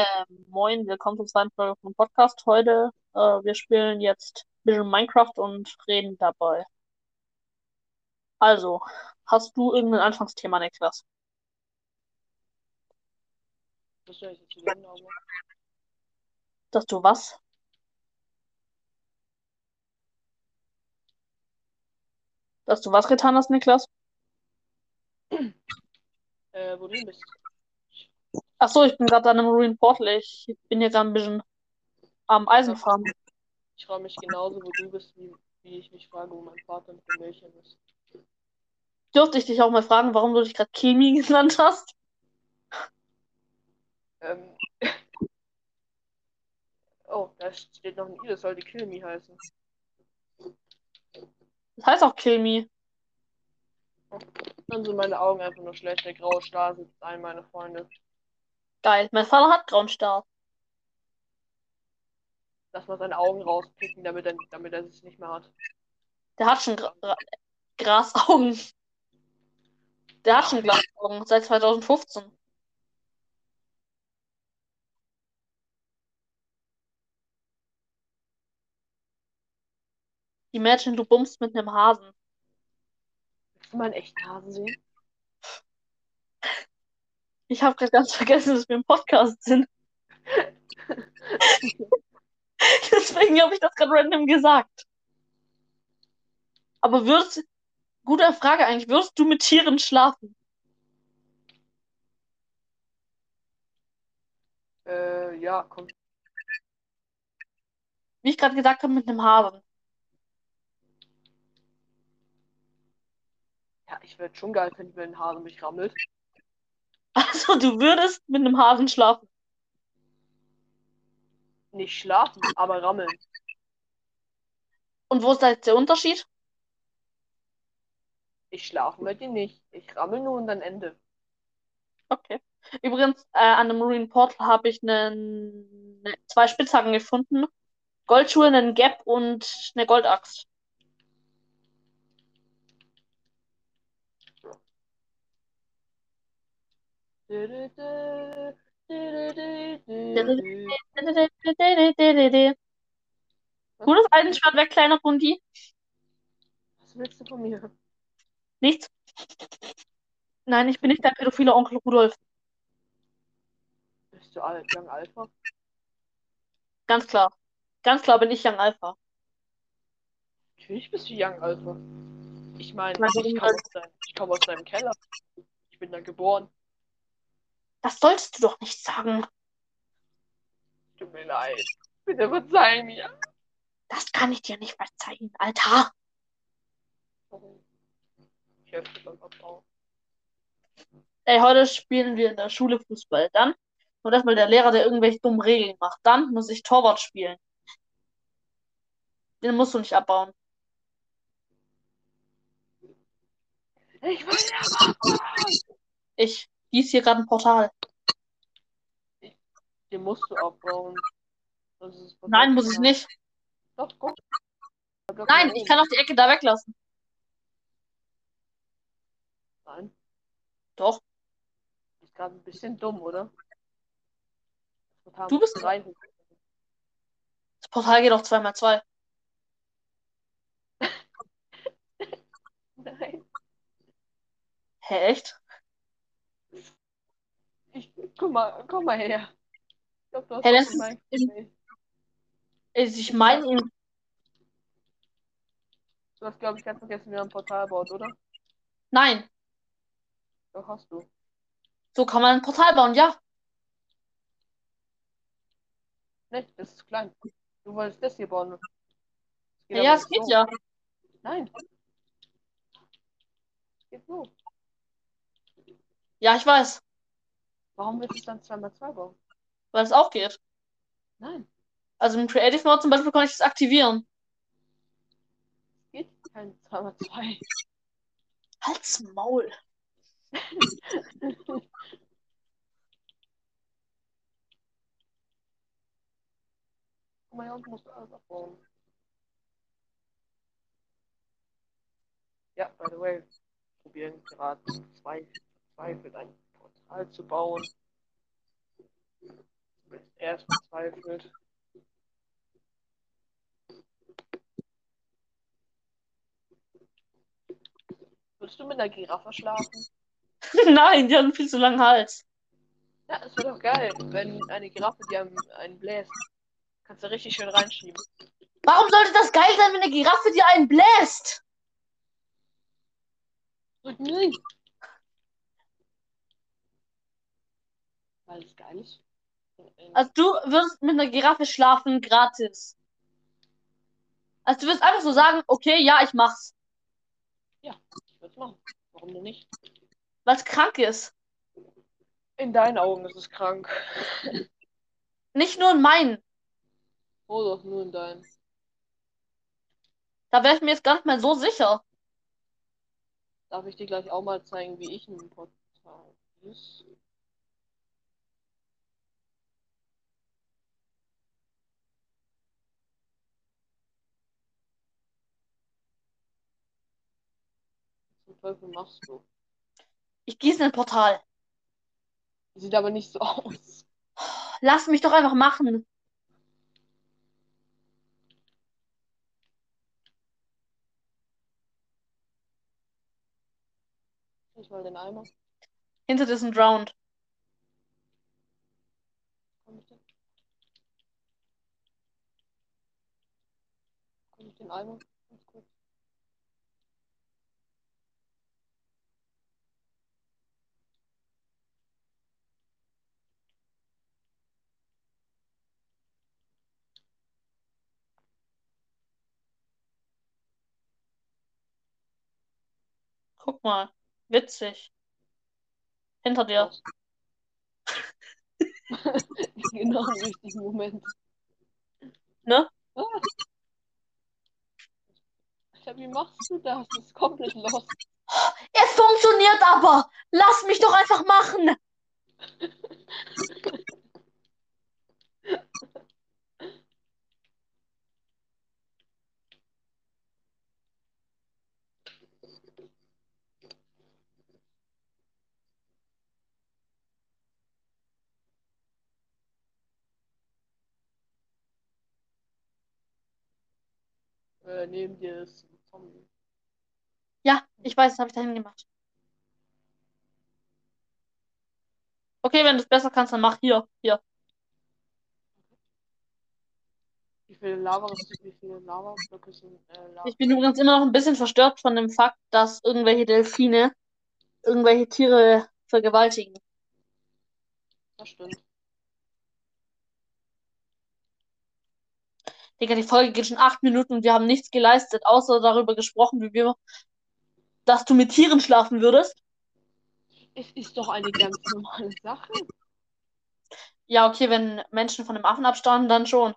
Ähm, moin, willkommen zur zweiten Folge vom Podcast. Heute, äh, wir spielen jetzt ein bisschen Minecraft und reden dabei. Also, hast du irgendein Anfangsthema, Niklas? Das ja jetzt Ende, aber Dass du was? Dass du was getan hast, Niklas? äh, wo du bist. Ach so, ich bin gerade an einem Marine Portal. Ich bin hier gerade ein bisschen am Eisenfarm. Ich frage mich genauso, wo du bist, wie, wie ich mich frage, wo mein Vater dem Mädchen ist. Dürfte ich dich auch mal fragen, warum du dich gerade Kimi genannt hast? Ähm. oh, da steht noch ein I, das sollte Kill Me heißen. Das heißt auch Kill Me. Dann sind meine Augen einfach nur schlecht. Der graue Star sitzt ein, meine Freunde. Geil. Mein Vater hat grauen Star. Lass mal seine Augen rauspicken, damit er, damit er es nicht mehr hat. Der hat schon Gra Gra Grasaugen. Der hat schon Glasaugen seit 2015. Imagine, du bummst mit einem Hasen. Willst du mal einen echten Hasen sehen? Ich habe gerade ganz vergessen, dass wir im Podcast sind. Deswegen habe ich das gerade random gesagt. Aber würdest, gute Frage eigentlich, würdest du mit Tieren schlafen? Äh, ja, komm. Wie ich gerade gesagt habe, mit einem Hasen. Ja, ich würde schon geil finden, wenn ein Hase mich rammelt. Also, du würdest mit einem Hasen schlafen. Nicht schlafen, aber rammeln. Und wo ist da jetzt der Unterschied? Ich schlafe mit dir nicht. Ich rammel nur und dann Ende. Okay. Übrigens, äh, an dem Marine Portal habe ich einen, ne, zwei Spitzhacken gefunden. Goldschuhe, einen Gap und eine Goldaxt. Tu das Eisenschwert weg, kleiner Bundi. Was willst du von mir? Nichts. Nein, ich bin nicht dein pädophiler Onkel Rudolf. Bist du Al Young Alpha? Ganz klar. Ganz klar bin ich Young Alpha. Natürlich bist du Young Alpha. Ich meine, ich warum komme aus, deinem- ich komm aus deinem Keller. Ich bin da geboren. Das solltest du doch nicht sagen. Tut mir leid. Bitte verzeih mir. Das kann ich dir nicht verzeihen, Alter. Ich helfe beim Abbau. Ey, heute spielen wir in der Schule Fußball. Dann nur erstmal der Lehrer, der irgendwelche dummen Regeln macht. Dann muss ich Torwart spielen. Den musst du nicht abbauen. Ich will ja Ich gieß hier gerade ein Portal. Den musst du abbauen. Ist Nein, muss ich nicht. Doch, guck. Nein, ich kann auch die Ecke da weglassen. Nein, Doch. ist gerade ein bisschen dumm, oder? Das Portal Du bist- rein. Das Portal geht auch 2x2. Nein. Hä, echt? Ich, guck mal, komm mal her. Ich glaub, du hast Hey, das ist- ist- Nee, Ich meine, Du hast, glaube ich, ganz vergessen, wie man ein Portal baut, oder? nein. Doch, hast du. So kann man ein Portal bauen, ja. Nee, das ist klein. Du wolltest das hier bauen. Das Ja, aber es geht so. ja. Nein. Es geht so. Ja, ich weiß. Warum willst du es dann 2x2 bauen? Weil es auch geht. Nein, Also im Creative Mode zum Beispiel kann ich das aktivieren. es geht kein 2x2. Halt's Maul. Guck mal, hier unten musst du alles abbauen. Ja, by the way, probieren gerade zwei verzweifelt ein Portal zu bauen. Er ist verzweifelt. Würdest du mit einer Giraffe schlafen? Nein, die haben viel zu langen Hals. Ja, es wäre doch geil, wenn eine Giraffe dir einen, bläst. Kannst du richtig schön reinschieben. Warum sollte das geil sein, wenn eine Giraffe dir einen bläst? Nein. Weil es geil ist. Also du würdest mit einer Giraffe schlafen gratis. Also du wirst einfach so sagen, okay, ja, ich mach's. Ich würde es machen. Warum denn nicht? Weil es krank ist. In deinen Augen ist es krank. Nicht nur in meinen. Oh doch, nur in deinen. Da wäre ich mir jetzt gar nicht mehr so sicher. Darf ich dir gleich auch mal zeigen, wie ich ein Portal Teufel machst du? Ich gieße ein Portal. Sieht aber nicht so aus. Lass mich doch einfach machen. Ich mal den Eimer. Hinter diesem Drowned. Komm ich den? Komm ich den Eimer? Guck mal. Witzig. Hinter dir. Genau im richtigen Moment. Ne? Ah. Alter, wie machst du das? Das ist komplett lost. Es funktioniert aber. Lass mich doch einfach machen. Äh, neben dir ist ein Zombie. Ja, ich weiß, das habe ich dahin gemacht. Okay, wenn du es besser kannst, dann mach hier. Hier. Wie viele Lava, wie viele Lava-Blöcke sind äh, Lava? Ich bin übrigens immer noch ein bisschen verstört von dem Fakt, dass irgendwelche Delfine irgendwelche Tiere vergewaltigen. Das stimmt. Digga, die Folge geht schon acht Minuten und wir haben nichts geleistet, außer darüber gesprochen, wie wir, dass du mit Tieren schlafen würdest. Es ist doch eine ganz normale Sache. Ja, okay, wenn Menschen von dem Affen abstammen, dann schon.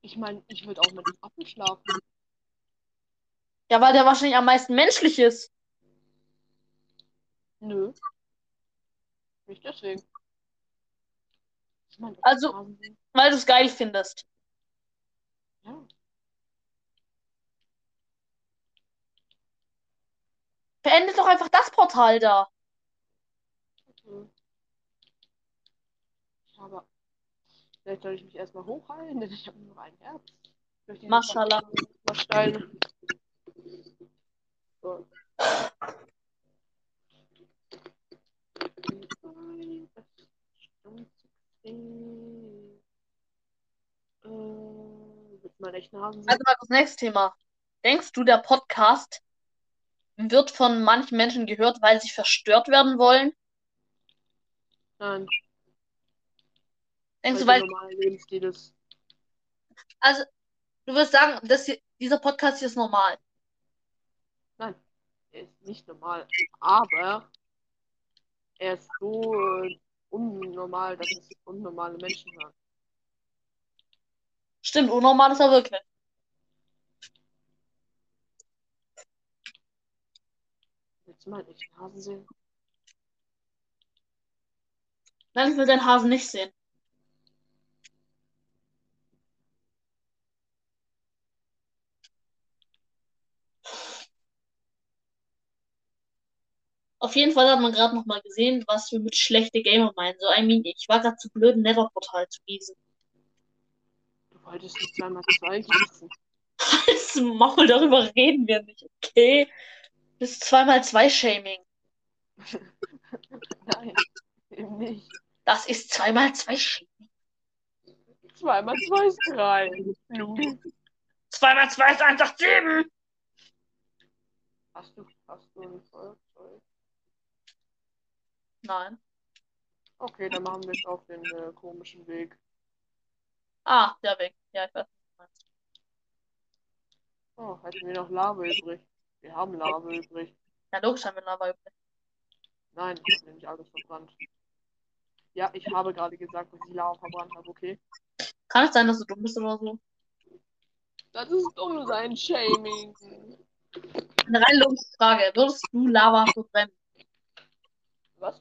Ich meine, ich würde auch mit dem Affen schlafen. Ja, weil der wahrscheinlich am meisten menschlich ist. Nö. Nicht deswegen. Ich mein, Also- Hasen- Weil du es geil findest. Ja. Beendet doch einfach das Portal da. Okay. Aber vielleicht soll ich mich erstmal hochheilen, denn ich habe nur ein Herz. Maschallah. Steine. So. Äh? Also mal das nächste Thema. Denkst du, der Podcast wird von manchen Menschen gehört, weil sie verstört werden wollen? Nein, Denkst du, weil Lebensstil ist. also, du wirst sagen, das hier, dieser Podcast hier ist normal. Er ist nicht normal, aber er ist so äh, unnormal, dass es unnormale Menschen hören. Stimmt, unnormal ist er wirklich. Willst du mal echten Hasen sehen? Nein, ich will deinen Hasen nicht sehen. Auf jeden Fall hat man gerade noch mal gesehen, was wir mit schlechte Gamer meinen. So, I mean, ich war gerade zu blöd, ein Nether-Portal zu gießen. Du wolltest nicht zweimal zwei gießen. Als Maul, darüber reden wir nicht, okay? Das ist zweimal zwei Shaming. Nein, eben nicht. Das ist zweimal zwei Shaming. Zweimal zwei ist drei. Zweimal zwei ist 187. Hast du, hast du ein Feuerzeug? Nein. Okay, dann machen wir es auf den äh, komischen Weg. Ah, der Weg. Ja, ich weiß. meinst. Oh, hätten wir noch Lava übrig. Wir haben Lava übrig. Ja, logisch haben wir Lava übrig. Nein, ich habe nämlich alles verbrannt. Ja, ich habe gerade gesagt, dass ich Lava verbrannt habe, okay? Kann es sein, dass du dumm bist oder so? Das ist dumm sein Shaming. Eine rein logische Frage. Würdest du Lava verbrennen? Was?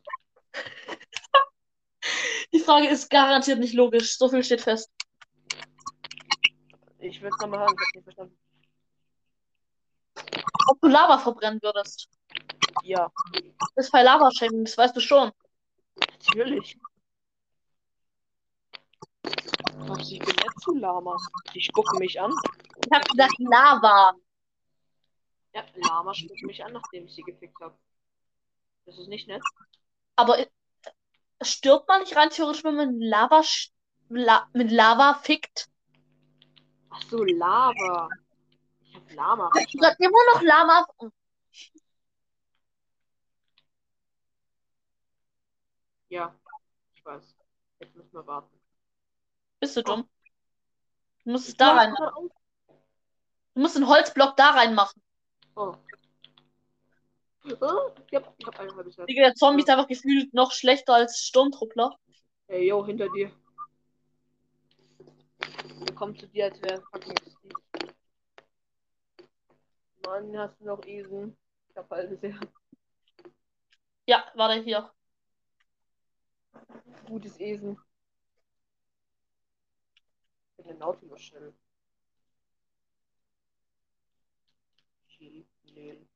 Die Frage ist garantiert nicht logisch. So viel steht fest. Ich will es nochmal hören, ich hab's nicht verstanden. Ob du Lava verbrennen würdest. Ja, Das ist bei Lava-Shaming, das weißt du schon. natürlich. Was ich bin nicht zu Lama. Die spucken mich an. Ich hab gesagt Lava. Ja, Lama spuckt mich an, nachdem ich sie gefickt habe. Das ist nicht nett. Aber äh, stirbt man nicht rein theoretisch, wenn man Lava, La mit Lava fickt? Ach so, Lava. Ich hab Lama Ich sag immer noch Lama. Ja, ich weiß. Jetzt müssen wir warten. Bist du dumm? Du musst es da rein. Oh. Du musst einen Holzblock da reinmachen. Oh. Oh, ich hab, ich hab ein halbes Herz. Digga, der Zombie ist einfach gefühlt noch schlechter als Sturmtruppler. Ey, yo, hinter dir. Der kommt zu dir, als wäre Steve. Mann, hast du noch Esen? Ich hab halt sehr Ja, warte hier. gutes Esen. Ich bin ein Nautilus. Chilen.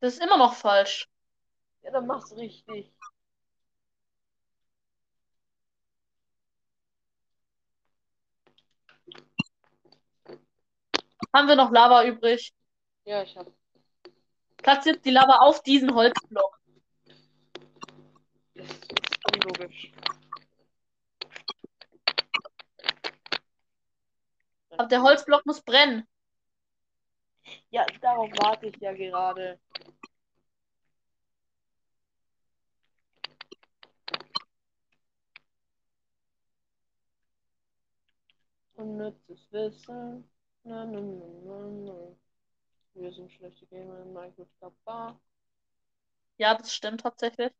Das ist immer noch falsch. Ja, dann mach's richtig. Haben wir noch Lava übrig? Ja, ich hab. Platziert die Lava auf diesen Holzblock. Das ist unlogisch. Aber der Holzblock muss brennen. Ja, darauf warte ich ja gerade. Unnützes Wissen. Na, na, na, na, na. Wir sind schlechte Gamer in Minecraft Bar. Ja, das stimmt tatsächlich.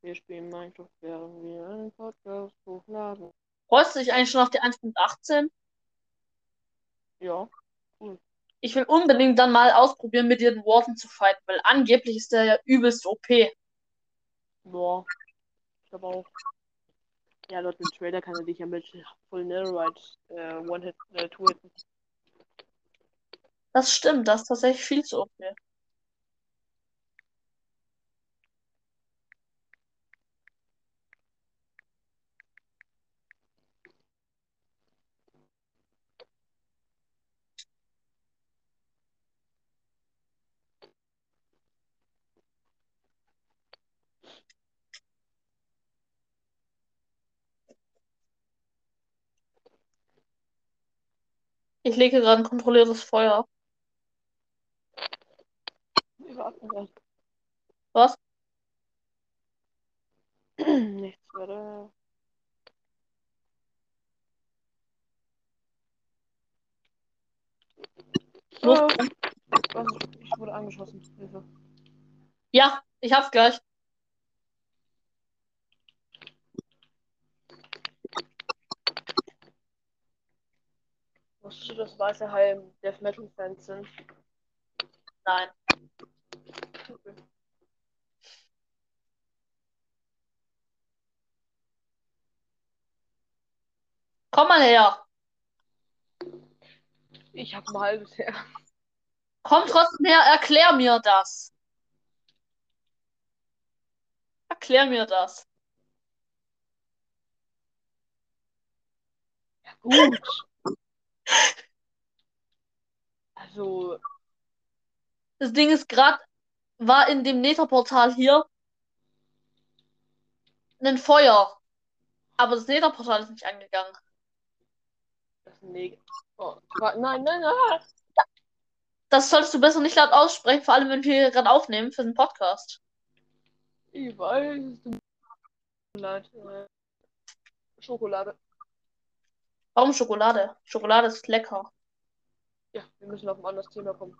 Wir spielen Minecraft, während wir einen Podcast hochladen. Freust du dich eigentlich schon auf die 1.18? Ja, Ich will unbedingt dann mal ausprobieren, mit dir den Warden zu fighten, weil angeblich ist der ja übelst OP. boah. Ich glaube auch. Ja, laut dem Trailer kann er dich ja mit Full Netherite äh, One-Hit, äh, Two-Hitten. Das stimmt, das ist tatsächlich viel zu OP. Ich lege gerade ein kontrolliertes Feuer. Was? Nichts weiter. Oh, was? Ich wurde angeschossen. Hilfe. Ja, ich hab's gleich. Wusstest du, dass weiße Haie im Death Metal Fans sind? Nein. Okay. Komm mal her. Ich hab ein halbes Herz. Komm trotzdem her, erklär mir das. Erklär mir das. Ja, gut. Also, Das Ding ist gerade, war in dem Netherportal hier ein Feuer. Aber das Netherportal ist nicht angegangen. das mega. Oh, nein, nein, nein. Das solltest du besser nicht laut aussprechen, vor allem wenn wir hier gerade aufnehmen für den Podcast. Ich weiß. Äh, Schokolade. Warum Schokolade? Schokolade ist lecker. Ja, wir müssen auf ein anderes Thema kommen.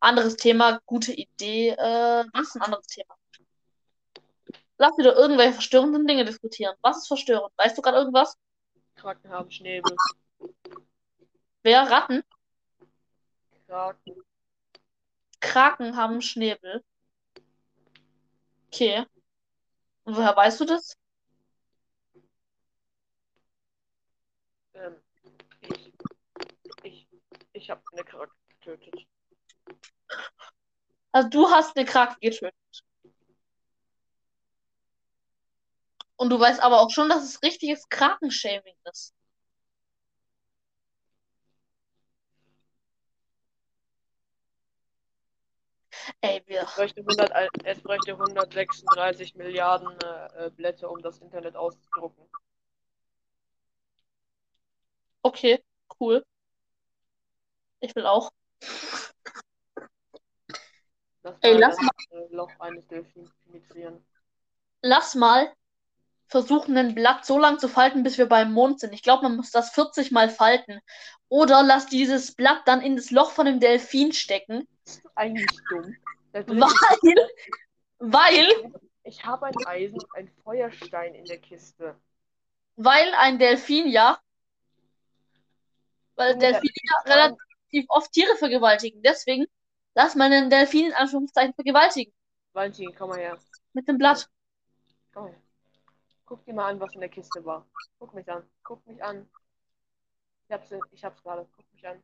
Anderes Thema, gute Idee. Äh, was ist ein anderes Thema? Lass wieder irgendwelche verstörenden Dinge diskutieren. Was ist verstörend? Weißt du gerade irgendwas? Kraken haben Schnäbel. Wer? Ratten? Kraken. Kraken haben Schnäbel. Okay. Und woher weißt du das? Ähm, ich. Ich. Habe eine Krake getötet. Also du hast eine Krake getötet. Und du weißt aber auch schon, dass es richtiges Krakenshaming ist. Ey, wir. Es bräuchte, 100, Al- es bräuchte 136 Milliarden äh, äh, Blätter, um das Internet auszudrucken. Okay, cool. Ich will auch. Das Ey, lass äh, Loch eines Delfins penetrieren. Lass mal versuchen, ein Blatt so lang zu falten, bis wir beim Mond sind. Ich glaube, man muss das 40 Mal falten. Oder lass dieses Blatt dann in das Loch von dem Delfin stecken. Das ist eigentlich dumm. Weil, weil, Ich habe ein Eisen, ein Feuerstein in der Kiste. weil ein Delfin ja, weil Junge, Delfine ja relativ oft Tiere vergewaltigen. Deswegen lass mal einen Delfin in Anführungszeichen vergewaltigen. Valentin, komm mal her. Mit dem Blatt. Komm mal her. Guck dir mal an, was in der Kiste war. Guck mich an. Guck mich an. Ich hab's, ich hab's gerade. Guck mich an.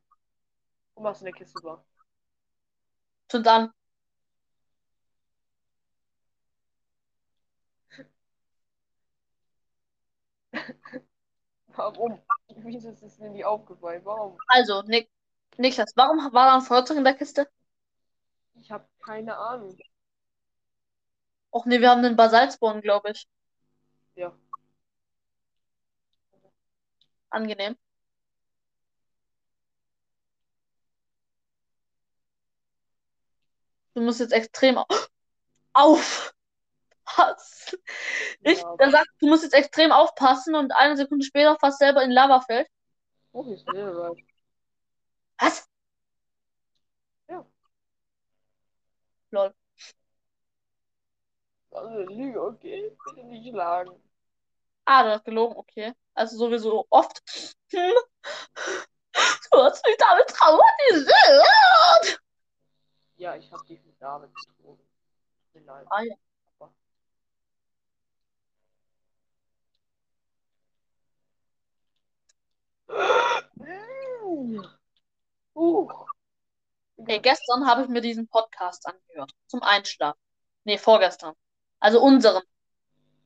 Guck mal, was in der Kiste war. Und dann. Warum? Wieso ist es mir nicht aufgefallen? Warum? Also, Nick, Niklas, warum war da ein Feuerzeug in der Kiste? Ich habe keine Ahnung. Och nee, wir haben einen Basaltsporn, glaube ich. Ja. Angenehm. Du musst jetzt extrem au- aufpassen. Ich, Ja. der sagt, du musst jetzt extrem aufpassen und eine Sekunde später fast selber in Lava fällt. Oh, hier ist Silber. Was? Ja. Lol. Also, Lüge, okay? Bitte nicht schlagen. Ah, du hast gelogen, okay. Also sowieso oft. Hm. Du hast mich damit traumatisiert. Ja, ich habe dich mit David betrogen. Tut mir leid. Ah, ja. Aber- Mm. Uh. Ey, gestern habe ich mir diesen Podcast angehört. Zum Einschlafen. Nee, vorgestern. Also unseren.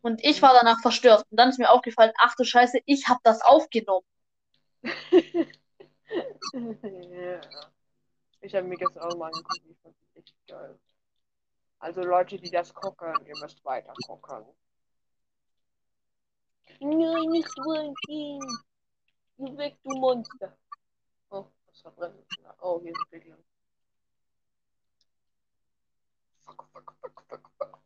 Und ich war danach verstört. Und dann ist mir aufgefallen, ach du Scheiße, ich habe das aufgenommen. Ja. Ich habe mir gestern auch mal angeguckt, ich fand das echt geil. Also Leute, die das gucken, ihr müsst weiter gucken. Nein, nicht Valentin. Geh weg, du Monster. Das verbrennt. Oh, hier ist ein Piglin. Fuck, fuck, fuck, fuck, fuck.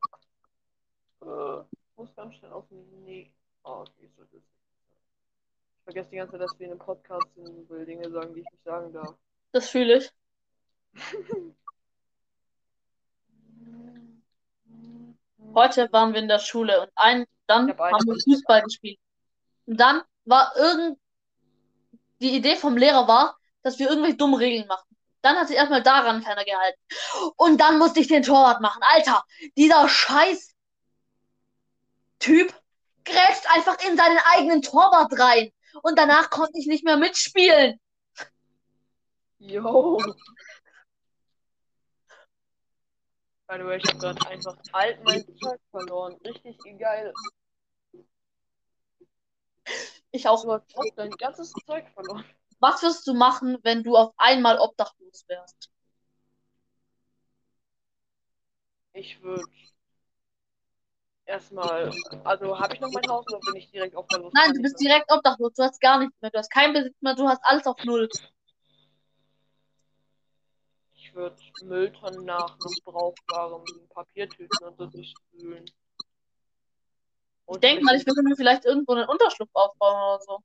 Äh, ich muss ganz schnell auf den... Nee. Oh, okay, so es. Ich vergesse die ganze Zeit, dass wir in einem Podcast sind und will Dinge sagen, die ich nicht sagen darf. Das fühle ich. Heute waren wir in der Schule und ein, dann einen- haben wir Fußball gespielt. Und dann war irgend die Idee vom Lehrer war, dass wir irgendwelche dummen Regeln machen. Dann hat sich erstmal daran keiner gehalten. Und dann musste ich den Torwart machen. Alter, dieser scheiß Typ grätscht einfach in seinen eigenen Torwart rein. Und danach konnte ich nicht mehr mitspielen. Yo. By the way, ich habe gerade einfach alt mein Zeug verloren. Richtig geil. Ich auch. Du hast dein ganzes Zeug verloren. Was wirst du machen, wenn du auf einmal obdachlos wärst? Ich würde erstmal. Also, habe ich noch mein Haus oder bin ich direkt obdachlos? Nein, du bist direkt obdachlos. Du hast gar nichts mehr. Du hast keinen Besitz mehr. Du hast alles auf Null. Ich würde Mülltonnen nach noch brauchbaren Papiertüten und so durchspülen. Ich denke mal, ich würde mir vielleicht irgendwo einen Unterschlupf aufbauen oder so.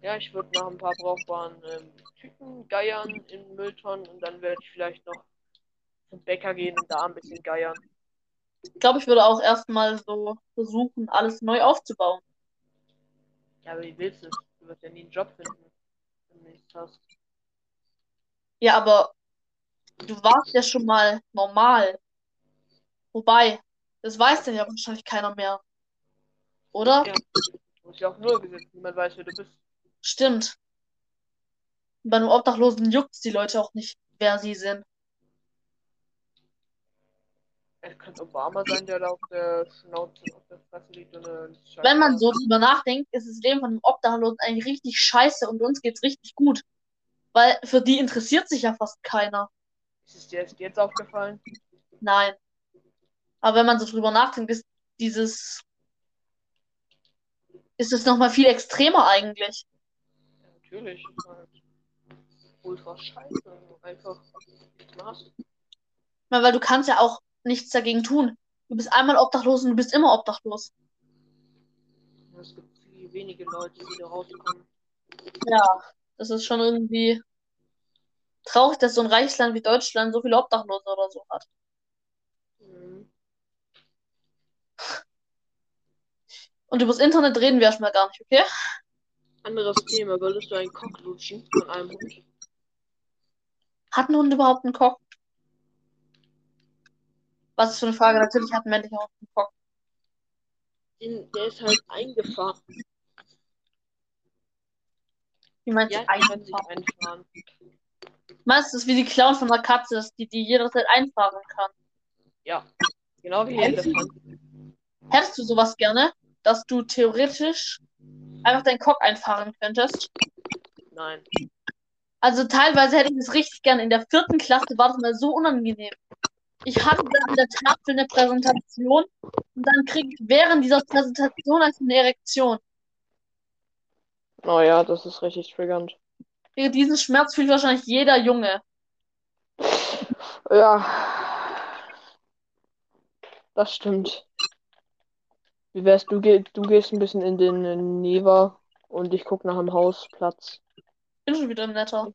Ja, ich würde nach ein paar brauchbaren ähm, Tüten geiern in Mülltonnen und dann werde ich vielleicht noch zum Bäcker gehen und da ein bisschen geiern. Ich glaube, ich würde auch erstmal so versuchen, alles neu aufzubauen. Ja, aber wie willst du es? Du wirst ja nie einen Job finden, wenn du nichts hast. Ja, aber du warst ja schon mal normal. Wobei, das weiß denn ja wahrscheinlich keiner mehr. Oder? Ja. Du bist ja auch null gesetzt, niemand weiß, wer du bist. Stimmt. Bei einem Obdachlosen juckt die Leute auch nicht, wer sie sind. Es könnte Obama sein, der da auf der Schnauze, auf der Fresse liegt und eine Scheiße Wenn man so drüber nachdenkt, ist das Leben von einem Obdachlosen eigentlich richtig scheiße und uns geht's richtig gut. Weil für die interessiert sich ja fast keiner. Ist es dir erst jetzt aufgefallen? Nein. Aber wenn man so drüber nachdenkt, ist dieses. Ist es nochmal viel extremer eigentlich. Ja, natürlich. Halt ultra scheiße, wenn du einfach nichts machst. Weil weil du kannst ja auch nichts dagegen tun. Du bist einmal obdachlos und du bist immer obdachlos. Es gibt viele wenige Leute, die da rauskommen. Ja, das ist schon irgendwie traurig, dass so ein reiches Land wie Deutschland so viele Obdachlose oder so hat. Mhm. Und übers Internet reden wir erstmal gar nicht, okay? Anderes Thema, würdest du einen Cock lutschen von einem Hund? Hat ein Hund überhaupt einen Cock? Was ist für eine Frage? Natürlich hat ein männlicher Hund einen Cock. Den, der ist halt eingefahren. Wie meinst Ja, du sich einfahren? Meinst du, das ist wie die Clown von der Katze, dass die, die jederzeit einfahren kann? Ja. Genau wie der Elefant. Hättest du sowas gerne, dass du theoretisch einfach deinen Cock einfahren könntest? Nein. Also teilweise hätte ich das richtig gerne. In der vierten Klasse war das mal so unangenehm. Ich hatte dann in der Tafel eine Präsentation und dann kriege ich während dieser Präsentation einfach eine Erektion. Oh ja, das ist richtig triggernd. Diesen Schmerz fühlt wahrscheinlich jeder Junge. Ja. Das stimmt. Wie wär's, du, geh, du gehst ein bisschen in den Neva und ich guck nach dem Hausplatz. Bin schon wieder im Netter.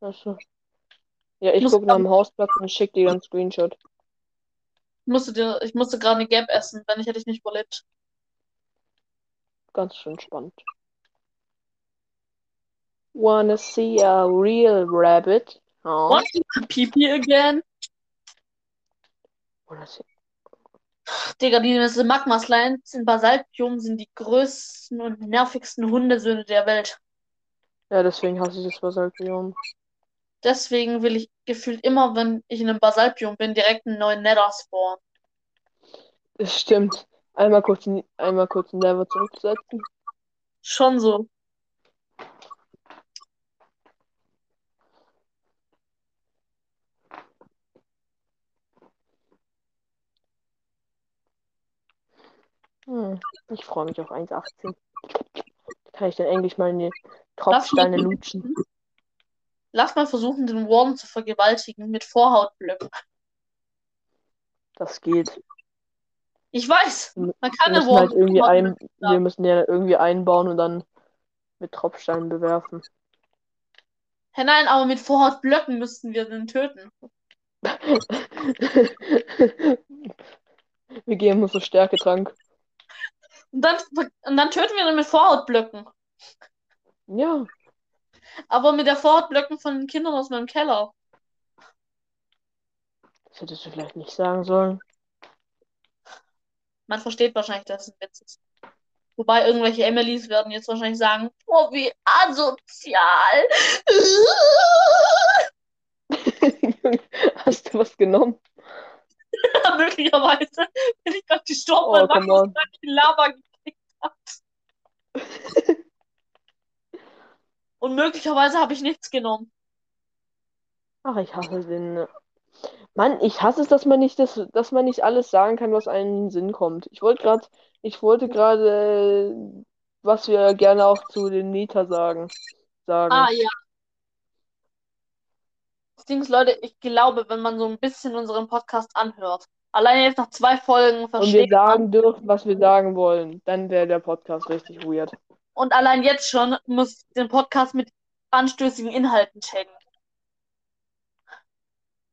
Achso. Ja, ich Muss guck nach dem Hausplatz und schick dir einen Screenshot. Ich musste, dir, ich musste gerade eine Gap essen, wenn nicht hätte ich nicht überlebt. Ganz schön spannend. Wanna see a real rabbit? Oh. What? Pipi again? Wanna see Digga, diese Magma-Slimes in Basaltbiom sind die größten und nervigsten Hundesöhne der Welt. Ja, deswegen hasse ich das Basaltbiom. Deswegen will ich gefühlt immer, wenn ich in einem Basaltbiom bin, direkt einen neuen Nether spawnen. Das stimmt. Einmal kurz, in- einmal kurz ein Level zurücksetzen. Schon so. Hm, ich freue mich auf 1,18. Kann ich dann endlich mal eine Lass mal, Tropfsteine lutschen? lass mal versuchen, den Warden zu vergewaltigen mit Vorhautblöcken. Das geht. Ich weiß, man Wir kann den müssen halt irgendwie ein, wir müssen ja irgendwie einbauen und dann mit Tropfsteinen bewerfen. Hä, nein, aber mit Vorhautblöcken müssten wir den töten. Wir geben uns so Stärketrank. Und dann, und dann töten wir den mit Vorhautblöcken. Ja, Aber mit der Vorhautblöcken von den Kindern aus meinem Keller. das hättest du vielleicht nicht sagen sollen. Man versteht wahrscheinlich, dass es ein Witz ist. Wobei irgendwelche Emilys werden jetzt wahrscheinlich sagen, Oh, wie asozial. Hast du was genommen? Möglicherweise bin ich gerade gestorben, Oh, weil Markus gerade die Lava gekriegt hat. Und möglicherweise habe ich nichts genommen. Ach, ich hasse den. Mann, ich hasse es, dass man nicht das, dass man nicht alles sagen kann, was einem in den Sinn kommt. Ich wollte gerade, ich wollte gerade, was wir gerne auch zu den Nita sagen, sagen. Ah, ja. Das Ding ist, Leute, ich glaube, wenn man so ein bisschen unseren Podcast anhört, alleine jetzt nach zwei Folgen Und wir sagen dürfen, was wir sagen wollen, dann wäre der Podcast richtig weird. und allein jetzt schon muss ich den Podcast mit anstößigen Inhalten checken.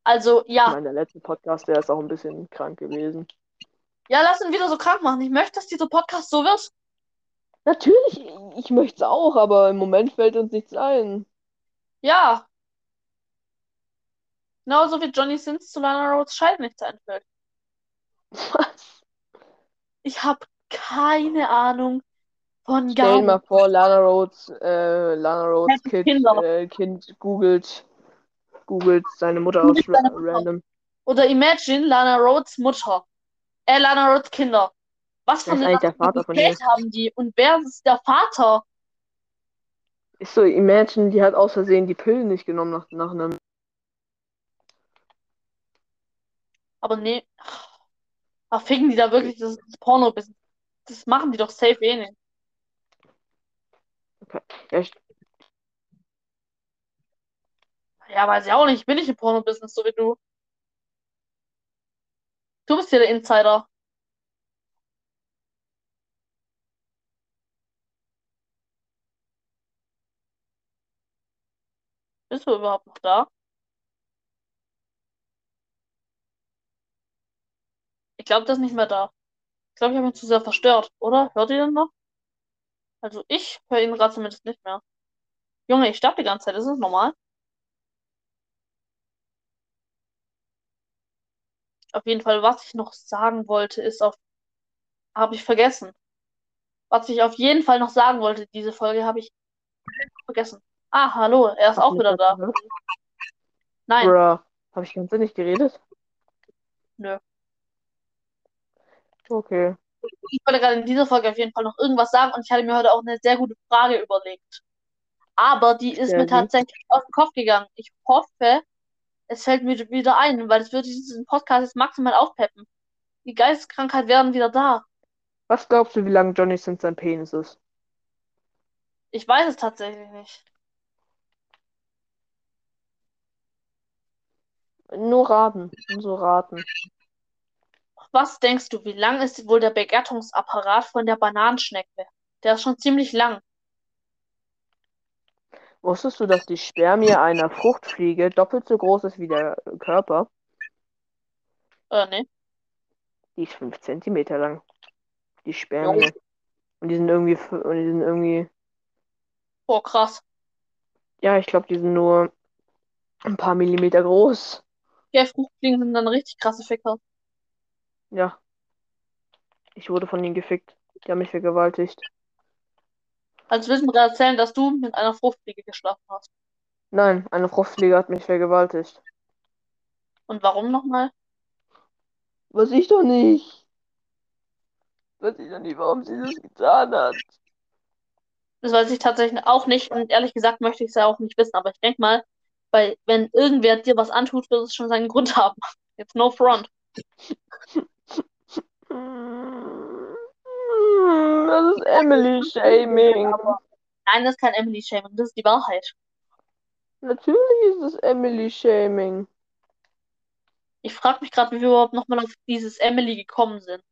Also, Ich ja. meine, der letzte Podcast, der ist auch ein bisschen krank gewesen. Ja, lass ihn wieder so krank machen. Ich möchte, dass dieser Podcast so wird. Natürlich, ich möchte es auch, aber im Moment fällt uns nichts ein. Ja. Genauso wie Johnny Sins zu Lana Rhodes Scheide nichts einfällt. Was? Ich habe keine Ahnung von Stell gar dir mal vor, Lana Rhodes, äh, Lana Rhodes Kind, äh, Kind googelt, googelt seine Mutter aus ra random. Oder imagine Lana Rhodes Mutter. Äh, Lana Rhodes Kinder. Was für eine? Nationalität haben die? Und wer ist der Vater? Ist so, imagine, die hat aus Versehen die Pillen nicht genommen nach, nach einem. Aber nee. Ach, ficken die da wirklich das Porno-Business? Das machen die doch safe eh nicht. Ja, ich- Ja, weiß ich auch nicht. Ich bin nicht im Porno-Business, so wie du. Du bist hier der Insider. Bist du überhaupt noch da? Ich glaube, das ist nicht mehr da. Ich glaube, ich habe ihn zu sehr verstört, oder? Hört ihr den noch? Also ich höre ihn gerade zumindest nicht mehr. Junge, ich sterbe die ganze Zeit. Ist das normal? Auf jeden Fall, was ich noch sagen wollte, ist auf. Habe ich vergessen. Was ich auf jeden Fall noch sagen wollte, diese Folge habe ich vergessen. Ah, hallo, er ist du auch wieder da. Nein, Bruh. Habe ich ganz nicht geredet? nö. Okay. Ich wollte gerade in dieser Folge auf jeden Fall noch irgendwas sagen und ich hatte mir heute auch eine sehr gute Frage überlegt. Aber die ist Ja, mir tatsächlich aus dem Kopf gegangen. Ich hoffe, es fällt mir wieder ein, weil es würde diesen Podcast jetzt maximal aufpeppen. Die Geisteskrankheit wären wieder da. Was glaubst du, wie lang Johnny Sins sein Penis ist? Ich weiß es tatsächlich nicht. Nur raten. Nur so raten. Was denkst du, wie lang ist wohl der Begattungsapparat von der Bananenschnecke? Der ist schon ziemlich lang. Wusstest du, dass die Spermie einer Fruchtfliege doppelt so groß ist wie der Körper? Äh, ne? Die ist 5 Zentimeter lang. Die Spermie. Und die sind irgendwie, und die sind irgendwie, Oh, krass. ja, ich glaube, die sind nur ein paar Millimeter groß. Ja, Fruchtfliegen sind dann richtig krasse Ficker. Ja. Ich wurde von ihnen gefickt. Die haben mich vergewaltigt. Also willst du mir gerade erzählen, dass du mit einer Fruchtfliege geschlafen hast? Nein, eine Fruchtfliege hat mich vergewaltigt. Und warum nochmal? Weiß ich doch nicht. Weiß ich doch nicht, warum sie das getan hat. Das weiß ich tatsächlich auch nicht und ehrlich gesagt möchte ich es ja auch nicht wissen, aber ich denke mal, weil wenn irgendwer dir was antut, wird es schon seinen Grund haben. Jetzt no front. Das ist Emily-Shaming. Nein, das ist kein Emily-Shaming, das ist die Wahrheit. Natürlich ist es Emily-Shaming. Ich frage mich gerade, wie wir überhaupt nochmal auf dieses Emily gekommen sind.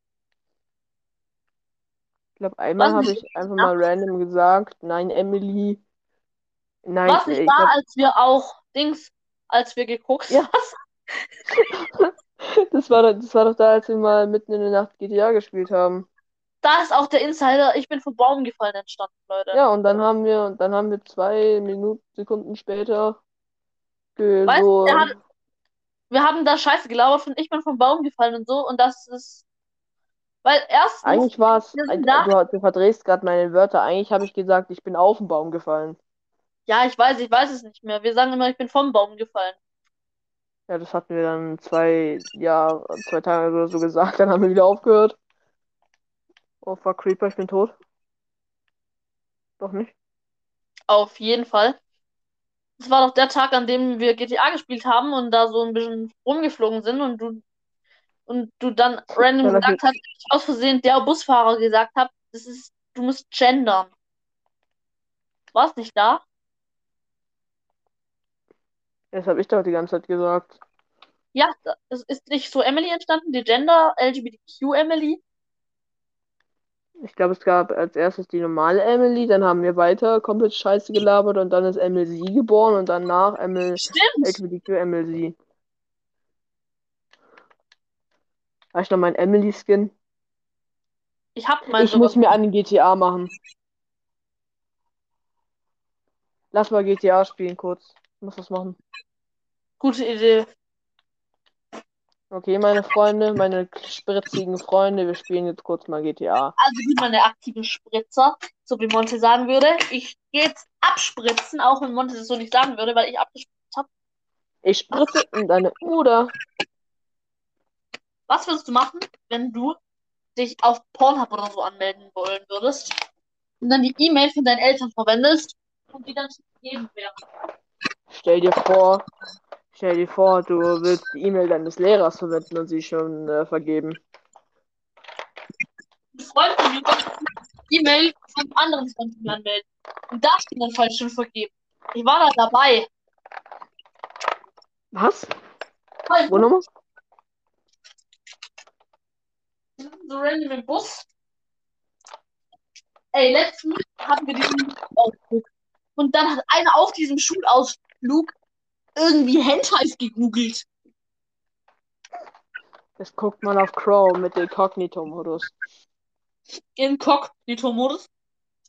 Ich glaube, einmal habe ich einfach mal random gesagt, nein, Emily. Nein, Was nicht ich war, glaub, als wir auch Dings, als wir geguckt Ja. das war, doch- das war doch da, als wir mal mitten in der Nacht GTA gespielt haben. Da ist auch der Insider, ich bin vom Baum gefallen entstanden, Leute. Ja, und dann haben wir, dann haben wir zwei Minuten, Sekunden später Weißt so, der hat- Wir haben da Scheiße gelabert von ich bin vom Baum gefallen und so und das ist Weil erstens, Eigentlich war es, wir du, du verdrehst gerade meine Wörter. Eigentlich habe ich gesagt, ich bin auf den Baum gefallen. Ja, ich weiß, ich weiß es nicht mehr. Wir sagen immer, ich bin vom Baum gefallen. Ja, das hatten wir dann zwei Jahre, zwei Tage oder so gesagt. Dann haben wir wieder aufgehört. Oh fuck, Creeper, ich bin tot. Doch nicht? Auf jeden Fall. Das war doch der Tag, an dem wir GTA gespielt haben und da so ein bisschen rumgeflogen sind und du und du dann random Ja, gesagt hast, ich aus Versehen der Busfahrer gesagt habe, das ist, du musst gendern. Warst nicht da? Das habe ich doch die ganze Zeit gesagt. Ja, es ist nicht so Emily entstanden, die Gender LGBTQ Emily. Ich glaube, es gab als erstes die normale Emily, dann haben wir weiter komplett scheiße gelabert und dann ist Emily geboren und danach Emily. LGBTQ Emily. Habe ich noch meinen Emily-Skin? Ich hab mal Ich muss mir einen GTA machen. Lass mal GTA spielen kurz. Muss das machen. gute Idee. Okay, meine Freunde, meine spritzigen Freunde, wir spielen jetzt kurz mal GTA. Also wie meine aktive Spritzer, so wie Monte sagen würde. Ich gehe jetzt abspritzen, auch wenn Monte das so nicht sagen würde, weil ich abgespritzt habe. Ich spritze in deine Uder. Was würdest du machen, wenn du dich auf Pornhub oder so anmelden wollen würdest und dann die E-Mail von deinen Eltern verwendest und die dann nicht gegeben wäre? Stell dir vor, stell dir vor, du willst die E-Mail deines Lehrers verwenden und sie schon äh, vergeben. Ein Freund von mir E-Mail von einem anderen Freund von mir anmelden. Und da steht dann falsch schon vergeben. Ich war da dabei. Was? Wo nochmal? so random im Bus. Ey, letztens hatten wir diesen Schulausflug. Und dann hat einer auf diesem Schulausflug irgendwie Hentais gegoogelt. Das guckt man auf Chrome mit Inkognito-Modus. Inkognito-Modus.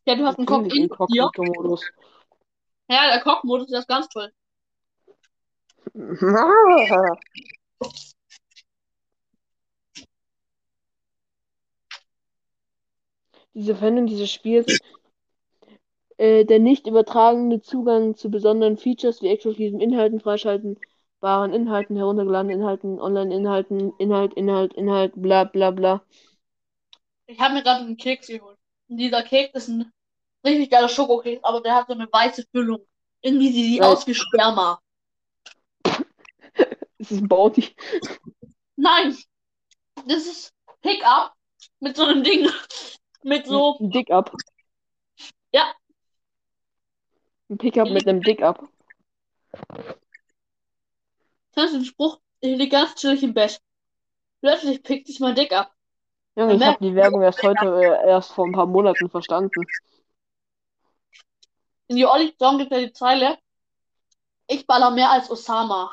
Ja, du hast einen Cock in. Inkognito-Modus. Ja, der Cock-Modus, der ist ganz toll. Diese Verwendung dieses Spiels, äh, der nicht übertragene Zugang zu besonderen Features wie exklusiven Inhalten, freischaltenbaren Inhalten, heruntergeladenen Inhalten, Online-Inhalten, Inhalt, Inhalt, Inhalt, bla bla bla. Ich habe mir gerade einen Keks geholt. Und dieser Keks ist ein richtig geiler Schokokeks, aber der hat so eine weiße Füllung. Irgendwie sieht die Ja. aus wie Sperma. Es ist ein Bounty. Nein, das ist Pickup mit so einem Ding. Mit so, Ein Dick-Up. Ja. Ein Pickup mit einem Dick-Up. kennst du den Spruch? Ich liege ganz chillig im Bett. Plötzlich pickt sich mein Dick ab. Junge, ich habe die Werbung erst heute, äh, erst vor ein paar Monaten verstanden. In die Olli Song gibt ja die Zeile. Ich baller mehr als Osama.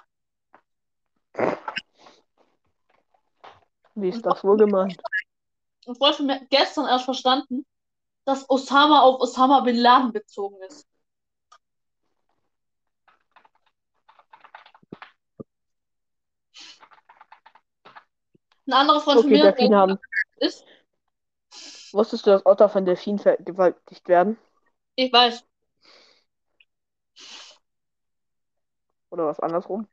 Wie ist das wohl gemeint? Freund von mir gestern erst verstanden, dass Osama auf Osama Bin Laden bezogen ist. Ein anderer Freund von Okay, mir Delfine haben. ist, Wusstest du, dass Otter von Delfinen vergewaltigt werden? ich weiß, Oder was andersrum?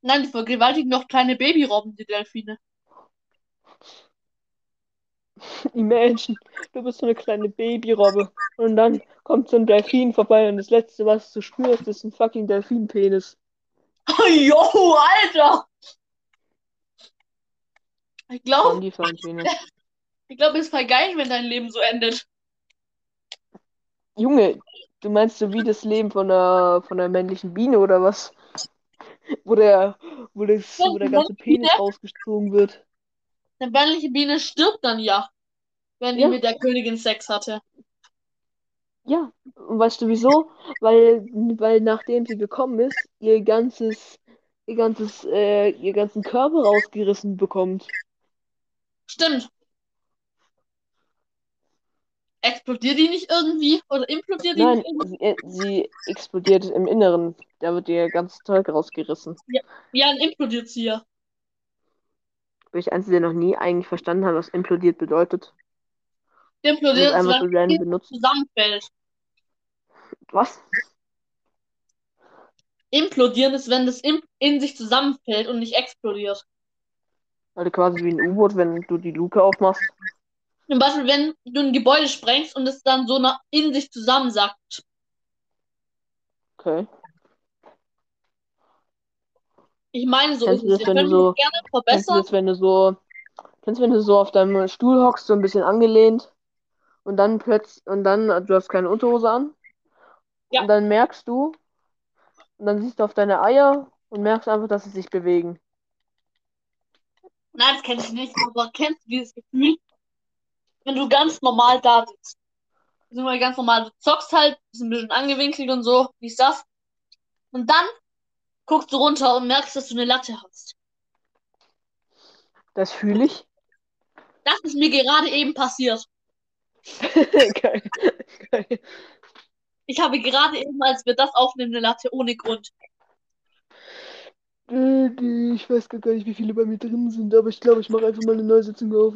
nein, die vergewaltigen noch kleine Babyrobben, die Delfine. Imagine, du bist so eine kleine Babyrobbe. Und dann kommt so ein Delfin vorbei und das Letzte, was du spürst, ist ein fucking Delfinpenis. Jo, Alter! Ich glaube, Penis. ich glaube, es ist voll geil, wenn dein Leben so endet. Junge, du meinst so wie das Leben von einer, von einer männlichen Biene oder was? Wo der, wo das, wo der ganze Penis rausgezogen wird. Eine männliche Biene stirbt dann ja, wenn Ja. die mit der Königin Sex hatte. Ja, und weißt du wieso? Weil, weil nachdem sie gekommen ist, ihr ganzes, ihr ganzes, äh, ihr ganzen Körper rausgerissen bekommt. Stimmt. Explodiert die nicht irgendwie? Oder implodiert die Nein, nicht irgendwie? sie, äh, sie explodiert im Inneren. Da wird ihr ganzes Zeug rausgerissen. Ja, dann implodiert sie ja. Weil ich einzige noch nie eigentlich verstanden habe, was implodiert bedeutet. Implodiert, einfach wenn so benutzt. zusammenfällt. Was? Implodieren ist, wenn es in, in sich zusammenfällt und nicht explodiert. Also quasi wie ein U-Boot, wenn du die Luke aufmachst. Zum Beispiel, wenn du ein Gebäude sprengst und es dann so nach, in sich zusammensackt. Okay. Ich meine, so Kennst ist es. das, wenn du so- gerne Kennst du verbessern. das, wenn du so, kennst du, wenn du so auf deinem Stuhl hockst, so ein bisschen angelehnt und dann plötzlich, und dann, du hast keine Unterhose an Ja. und dann merkst du, und dann siehst du auf deine Eier und merkst einfach, dass sie sich bewegen. Nein, das kenne ich nicht, aber kennst du dieses Gefühl, wenn du ganz normal da sitzt? Also mal ganz normal, du zockst halt, bist ein bisschen angewinkelt und so, wie ist das? Und dann guckst du runter und merkst, dass du eine Latte hast. Das fühle ich. Das ist mir gerade eben passiert. Geil. Geil. Ich habe gerade eben, als wir das aufnehmen, eine Latte ohne Grund. Äh, Ich weiß gar nicht, wie viele bei mir drin sind, aber ich glaube, ich mache einfach mal eine neue Sitzung auf.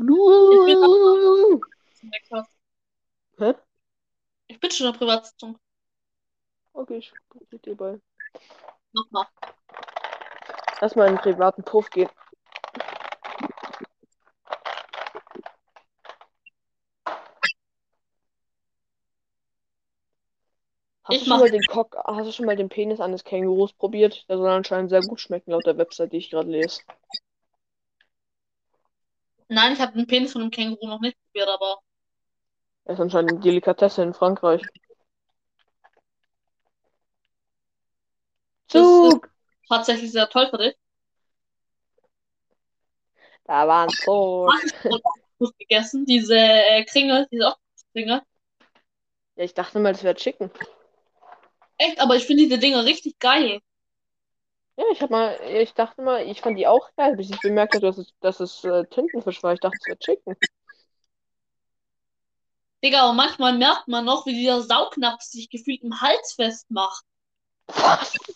Hä? Ich bin schon in der Privatsitzung. Okay, ich bin dir bei. Nochmal. Lass mal in einen privaten Puff gehen. Hast Ich du schon mal den Cock, hast du schon mal den Penis eines Kängurus probiert? Der soll anscheinend sehr gut schmecken, laut der Website, die ich gerade lese. Nein, ich habe den Penis von einem Känguru noch nicht probiert, aber Er ist anscheinend eine Delikatesse in Frankreich. Zug! tatsächlich sehr toll für dich. Da war ein Zug. Gut gegessen. Diese äh, Kringel, diese Oktopus-Kringel. Ja, ich dachte mal, das wäre Chicken. Echt, aber ich finde diese Dinger richtig geil. Ja, ich hab mal, ich dachte mal, ich fand die auch geil, bis ich bemerkt habe, dass es, dass es äh, Tintenfisch war. Ich dachte, es wäre Chicken. Digga, aber manchmal merkt man noch, wie dieser Saugnapf sich gefühlt im Hals festmacht. Was?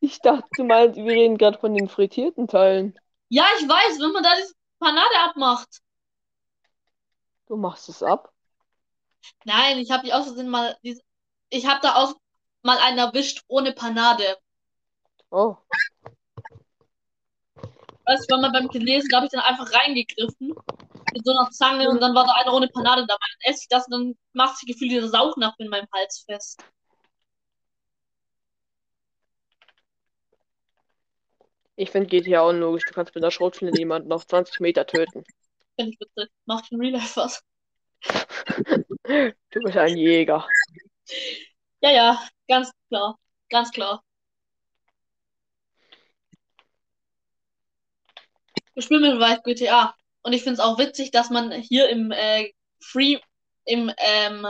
Ich dachte, du meinst, wir reden gerade von den frittierten Teilen. Ja, ich weiß, wenn man da diese Panade abmacht. Du machst es ab. Nein, ich habe die außerdem mal, ich habe da auch mal einen erwischt ohne Panade. Oh. Weißt du, wenn man beim Gelesen, da habe ich dann einfach reingegriffen mit so einer Zange und dann war da einer ohne Panade dabei. Dann esse ich das und dann macht sich gefühlt dieser Saugnapf in meinem Hals fest. Ich finde GTA unlogisch. Du kannst mit einer Schrotflinte jemanden auf 20 Meter töten. Finde ich witzig. Mach ich in Real Life was. Du bist ein Jäger. Ja, ja, ganz klar. Ganz klar. Ich spiele mittlerweile GTA. Und ich finde es auch witzig, dass man hier im äh, Free, im ähm,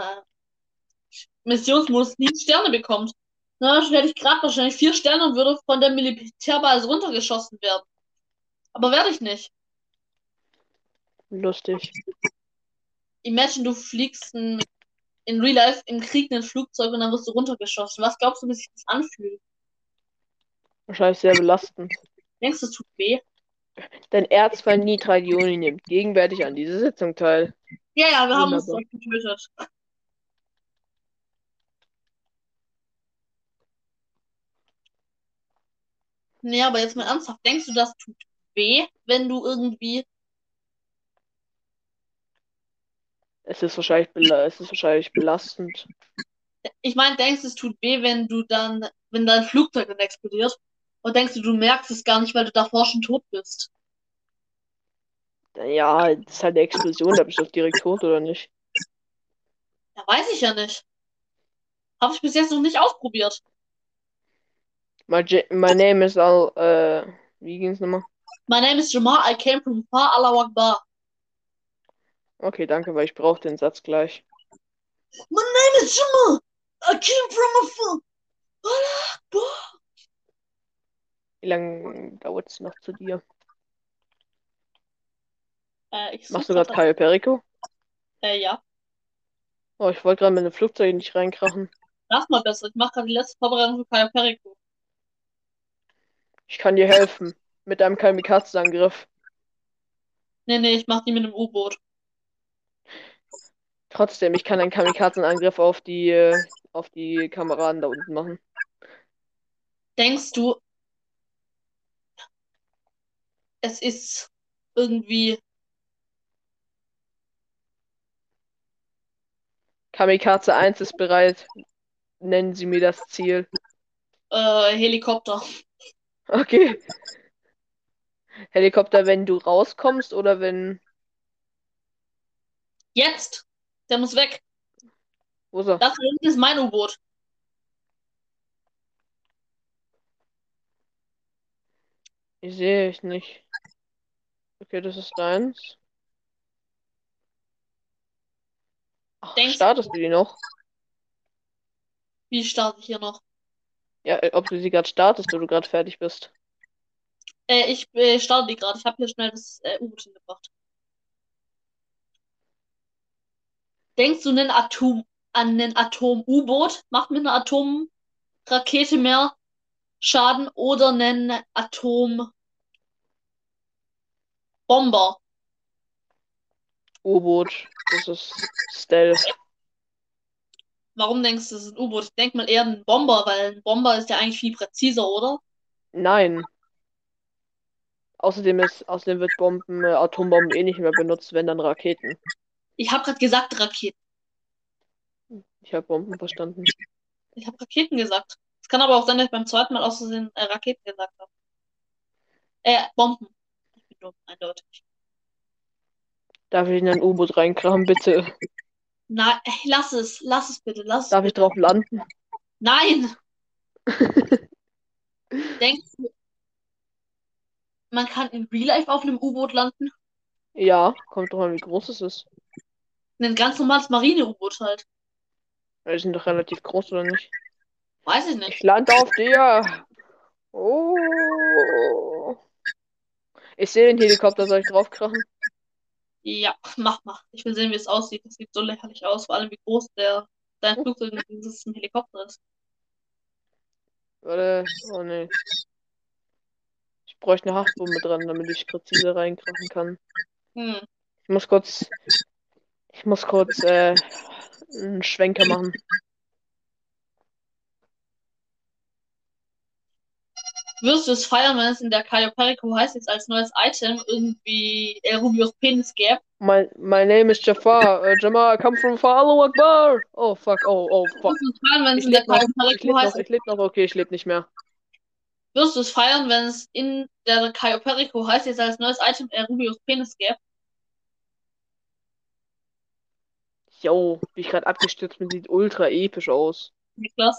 Missionsmodus nie Sterne bekommt. Na, dann hätte ich gerade wahrscheinlich vier Sterne und würde von der Militärbasis runtergeschossen werden. Aber werde ich nicht. Lustig. Imagine, du fliegst ein, in Real Life im Krieg ein Flugzeug und dann wirst du runtergeschossen. Was glaubst du, wie sich das anfühlt? Wahrscheinlich sehr belastend. Denkst du, es tut weh? Dein Erzfeind Nitradioni nimmt gegenwärtig an dieser Sitzung teil. Ja, ja, wir haben uns Wunderbar. doch getötet. Nee, aber jetzt mal ernsthaft, denkst du, das tut weh, wenn du irgendwie. Es ist wahrscheinlich, es ist wahrscheinlich belastend. Ich meine, denkst du, es tut weh, wenn du dann, wenn dein Flugzeug dann explodiert? Oder denkst du, du merkst es gar nicht, weil du davor schon tot bist? Ja, das ist halt eine Explosion, da bist du doch direkt tot, oder nicht? Ja, weiß ich ja nicht. Habe ich bis jetzt noch nicht ausprobiert. My, my name is Al, äh, wie ging's nochmal? My name is Jamar, I came from far Allahu Akbar. Okay, danke, weil ich brauche den Satz gleich. My name is Jamar, I came from afar. Wie lange dauert es noch zu dir? Äh, ich Machst du gerade Cayo Perico? Äh, ja. Oh, ich wollte gerade mit dem Flugzeug nicht reinkrachen. Lass mal besser. Ich mache gerade die letzte Vorbereitung für Cayo Perico. Ich kann dir helfen. Mit einem Kamikaze-Angriff. Nee, nee, ich mach die mit einem U-Boot. Trotzdem, ich kann einen Kamikazenangriff auf die, äh, auf die Kameraden da unten machen. Denkst du, es ist irgendwie. Kamikaze 1 ist bereit. Nennen Sie mir das Ziel. Äh, Helikopter. Okay. Helikopter, wenn du rauskommst oder wenn. Jetzt! Der muss weg. Wo ist er? Das hinten ist mein U-Boot. Ich sehe ich nicht. Okay, das ist deins. Ach, Denkst- startest du die noch? Wie starte ich hier noch? Ja, äh, ob du sie gerade startest oder du gerade fertig bist. Äh, ich äh, starte die gerade. Ich habe hier schnell das äh, U-Boot hingebracht. Denkst du, ein Atom, an ein Atom-U-Boot macht mit einer Atomrakete mehr Schaden oder ein Atombomber? U-Boot, das ist Stealth. Warum denkst du, das ist ein U-Boot? Ich denke mal eher ein Bomber, weil ein Bomber ist ja eigentlich viel präziser, oder? Nein. Außerdem ist, außerdem wird Bomben, äh, Atombomben eh nicht mehr benutzt, wenn dann Raketen. Ich habe gerade gesagt Raketen. Ich habe Bomben verstanden. Ich habe Raketen gesagt. Es kann aber auch sein, dass ich beim zweiten Mal aus Versehen äh, Raketen gesagt habe. Äh, Bomben. Ich bin dumm, eindeutig. Darf ich in ein U-Boot reinkramen, bitte? Nein, ey, lass es, lass es bitte, lass es Darf ich bitte. drauf landen? Nein! Denkst du, man kann in Real Life auf einem U-Boot landen? Ja, kommt doch an, wie groß es ist. Ein ganz normales Marine-U-Boot halt. Die sind doch relativ groß, oder nicht? Weiß ich nicht. Ich lande auf dir. Oh. Ich sehe den Helikopter, soll ich draufkrachen? Ja, mach mal. Ich will sehen, wie es aussieht. Das sieht so lächerlich aus, vor allem wie groß der dein Flugzeug mit diesem Helikopter ist. Warte, oh nee. Ich bräuchte eine Haftbombe dran, damit ich präzise reinkrachen kann. Hm. Ich muss kurz. Ich muss kurz äh, einen Schwenker machen. Wirst du es feiern, wenn es in der Cayo Perico heißt, jetzt als neues Item irgendwie El Rubios Penis gäbe? My, my name is Jafar. Uh, Jamal, come from. Allahu Akbar. Oh fuck, oh, oh fuck. Wirst du es feiern, wenn es Ich in der lebe noch, ich lebe noch, ich lebe noch, okay, ich lebe nicht mehr. Wirst du es feiern, wenn es in der Cayo Perico heißt, jetzt als neues Item El Rubios Penis gäbe? Yo, bin ich gerade abgestürzt, mir sieht ultra episch aus. Niklas,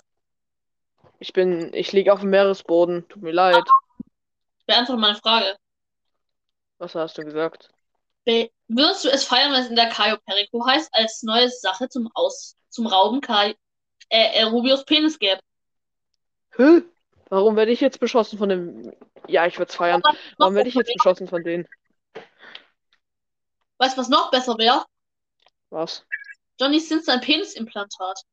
Ich bin, ich liege auf dem Meeresboden. Tut mir leid. beantworte meine Frage. Was hast du gesagt? Be Würdest du es feiern, wenn es in der Cayo Perico heißt, als neue Sache zum Aus zum Rauben Kai äh, El Rubios Penis gäbe? Hä? Warum werde ich jetzt beschossen von dem. Ja, ich würde es feiern. Warum werde ich jetzt beschossen von denen? Weißt du, was noch besser wäre? Was? Johnny Sins ein Penisimplantat.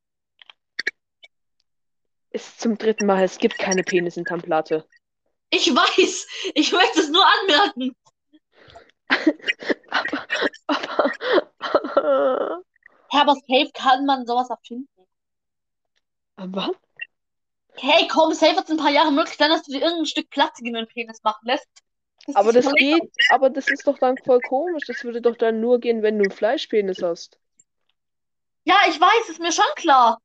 Ist zum dritten Mal, es gibt keine Penisimplantate. Ich weiß, ich möchte es nur anmerken. Aber, aber. Ja, aber safe kann man sowas erfinden. Aber? Hey, komm, safe wird es ein paar Jahre möglich sein, dass du dir irgendein Stück Plastik in den Penis machen lässt. Das Aber das geht, aber das ist doch dann voll komisch. Das würde doch dann nur gehen, wenn du einen Fleischpenis hast. Ja, ich weiß, ist mir schon klar.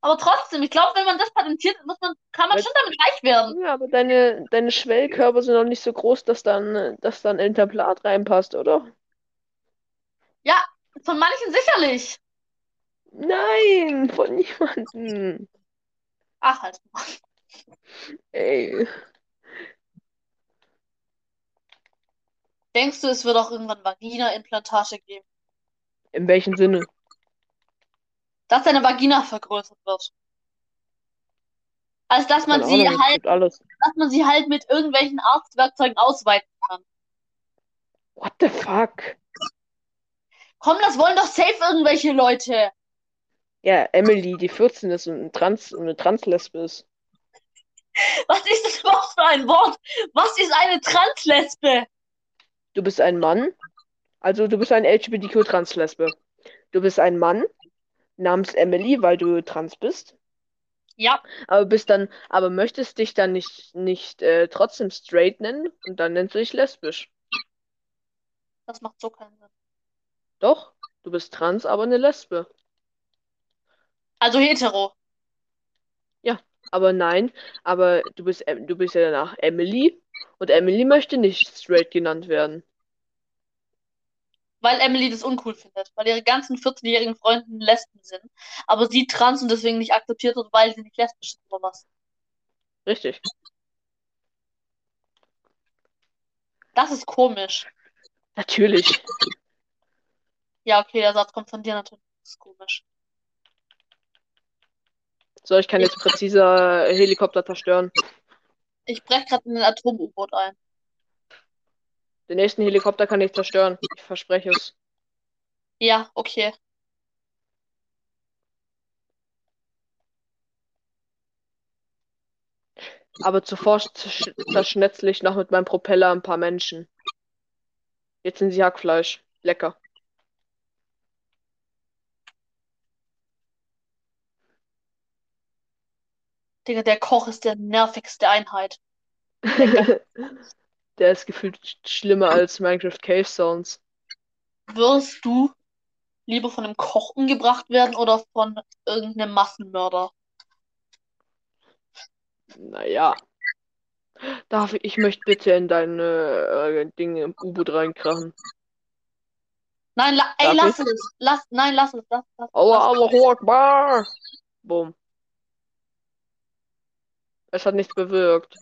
Aber trotzdem, ich glaube, wenn man das patentiert, muss man, kann man Weil- schon damit reich werden. Ja, aber deine, deine Schwellkörper sind noch nicht so groß, dass dann, dass dann ein Implantat reinpasst, oder? Von manchen sicherlich. Nein, von niemandem. Ach, halt. Ey. Denkst du, es wird auch irgendwann Vagina-Implantate geben? In welchem Sinne? Dass deine Vagina vergrößert wird. Als dass man Keine sie Ahnung, halt, alles. dass man sie halt mit irgendwelchen Arztwerkzeugen ausweiten kann. What the fuck? Komm, das wollen doch safe irgendwelche Leute. Ja, Emily, die 14 ist und ein Trans, und eine Translesbe ist. Was ist das überhaupt für ein Wort? Was ist eine Translesbe? Du bist ein Mann Also du bist ein LGBTQ-Trans-Lesbe. Du bist ein Mann namens Emily, weil du trans bist. Ja, Aber bist dann, aber möchtest dich dann nicht, nicht äh, trotzdem straight nennen und dann nennst du dich lesbisch. das macht so keinen Sinn. Doch, du bist trans, aber eine Lesbe. Also hetero. Aber nein, aber du bist, du bist ja danach Emily und Emily möchte nicht straight genannt werden. Weil Emily das uncool findet. Weil ihre ganzen 14-jährigen Freunde Lesben sind. Aber sie trans und deswegen nicht akzeptiert wird, weil sie nicht lesbisch sind oder was. Richtig. Das ist komisch. Natürlich. Ja, okay, der Satz kommt von dir natürlich. Das ist komisch. So, ich kann jetzt präziser Helikopter zerstören. Ich breche gerade in ein Atom-U-Boot ein. Den nächsten Helikopter kann ich zerstören. Ich verspreche es. Ja, okay. Aber zuvor zersch- zerschnetzle ich noch mit meinem Propeller ein paar Menschen. Jetzt sind sie Hackfleisch. Lecker. Digga, der Koch ist der nervigste Einheit. Der ist gefühlt sch- schlimmer als Minecraft Cave Sounds. Wirst du lieber von einem Koch umgebracht werden oder von irgendeinem Massenmörder? Naja. Darf ich, ich möchte bitte in dein äh, äh, Ding im U-Boot reinkrachen. Nein, la ey, lass es. Lass, nein, lass es. Lass, lass, Aua, lass. Allahu Akbar! Boom. Es hat nichts bewirkt.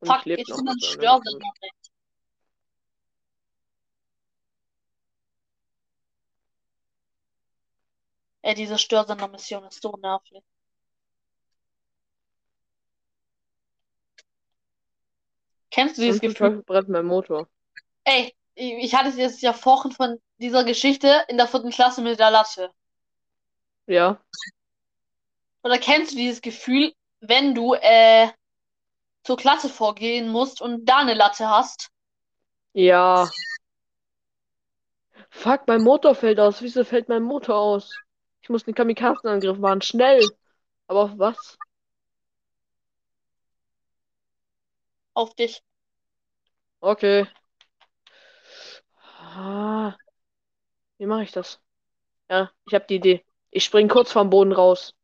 Und Fuck, ich ist ja nicht gut. Störsinn. Ey, diese Störsender-Mission ist so nervig. Kennst du dieses Gefühl? Brennt mein Motor. Ey, ich ich hatte es jetzt ja vorhin von dieser Geschichte in der vierten Klasse mit der Latte. Ja. Oder kennst du dieses Gefühl, wenn du äh, zur Klasse vorgehen musst und da eine Latte hast? Ja. Fuck, mein Motor fällt aus. Wieso fällt mein Motor aus? Ich muss den Kamikazenangriff machen. Schnell. Aber auf was? Auf dich. Okay. Ah. Wie mache ich das? Ja, ich habe die Idee. Ich spring kurz vom Boden raus.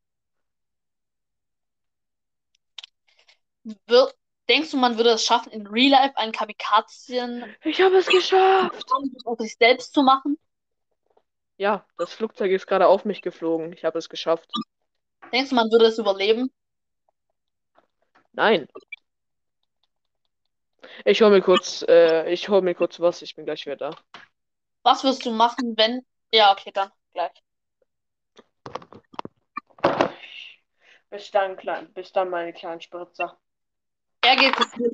Wir denkst du, man würde es schaffen, in Real Life einen Kamikazen Ich habe es geschafft. auf sich selbst zu machen? Ja, das Flugzeug ist gerade auf mich geflogen. Ich habe es geschafft. Denkst du, man würde es überleben? Nein. Ich hol mir kurz, äh, ich hol mir kurz was. Ich bin gleich wieder da. Was wirst du machen, wenn. Ja, okay, dann gleich. Bis dann, klein, bis dann, meine kleinen Spritzer. Er geht gefühlt.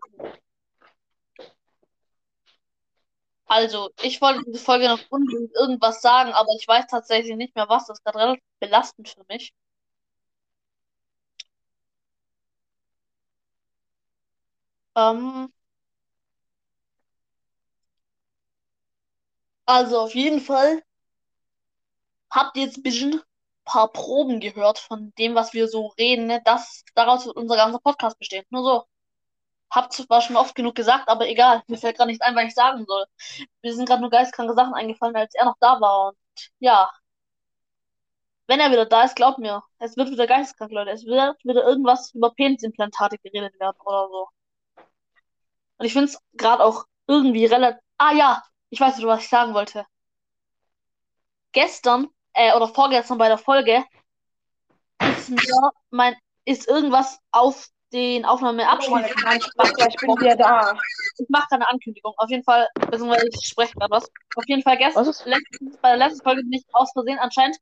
Also, ich wollte diese Folge noch unbedingt irgendwas sagen, aber ich weiß tatsächlich nicht mehr was. Das ist gerade relativ belastend für mich. Ähm, also auf jeden Fall habt ihr jetzt ein bisschen paar Proben gehört von dem, was wir so reden. Ne? Das, daraus wird unser ganzer Podcast bestehen. Nur so. Habt zwar schon oft genug gesagt, aber egal. Mir fällt gerade nichts ein, was ich sagen soll. Mir sind gerade nur geistkranke Sachen eingefallen, als er noch da war. Und ja, wenn er wieder da ist, glaubt mir, es wird wieder geisteskrank, Leute. Es wird wieder irgendwas über Penisimplantate geredet werden oder so. Und ich finde es gerade auch irgendwie relativ. Ah ja, ich weiß nicht, was ich sagen wollte. Gestern, äh, oder vorgestern bei der Folge, ist mir mein, ist irgendwas auf den Aufnahmeabschnitt. ich bin wieder da. Ich mache keine Ankündigung. Auf jeden Fall, beziehungsweise ich spreche gerade was. Auf jeden Fall gestern, letztens, bei der letzten Folge bin ich aus Versehen anscheinend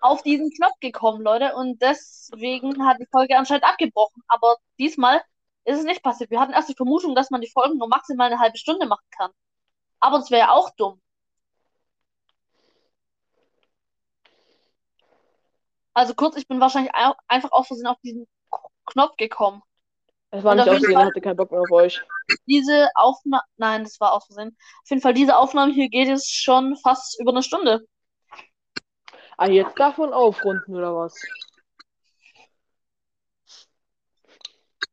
auf diesen Knopf gekommen, Leute. Und deswegen hat die Folge anscheinend abgebrochen. Aber diesmal ist es nicht passiert. Wir hatten erst die Vermutung, dass man die Folgen nur maximal eine halbe Stunde machen kann. Aber das wäre ja auch dumm. Also kurz, ich bin wahrscheinlich ein- einfach aus Versehen auf diesen Knopf gekommen. Es war Und nicht aussehen, Fall- hatte keinen Bock mehr auf euch. Diese Aufnahme, nein, das war aus Versehen. Auf jeden Fall, diese Aufnahme hier geht jetzt schon fast über eine Stunde. Ah, jetzt darf man aufrunden, oder was?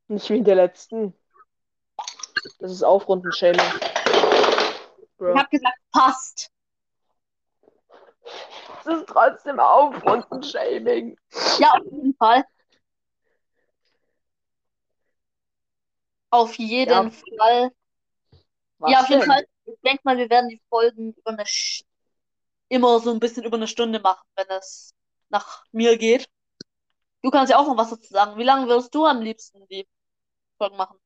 Nicht wie in der letzten. Das ist Aufrunden-Shaming. Ich Bro. habe gesagt, passt. Das ist trotzdem Aufrunden-Shaming. Ja, auf jeden Fall. Auf jeden Ja. Fall. Was ja, auf jeden denn? Fall. Ich denke mal, wir werden die Folgen über eine Sch immer so ein bisschen über eine Stunde machen, wenn es nach mir geht. Du kannst ja auch noch was dazu sagen. Wie lange würdest du am liebsten die Folgen machen?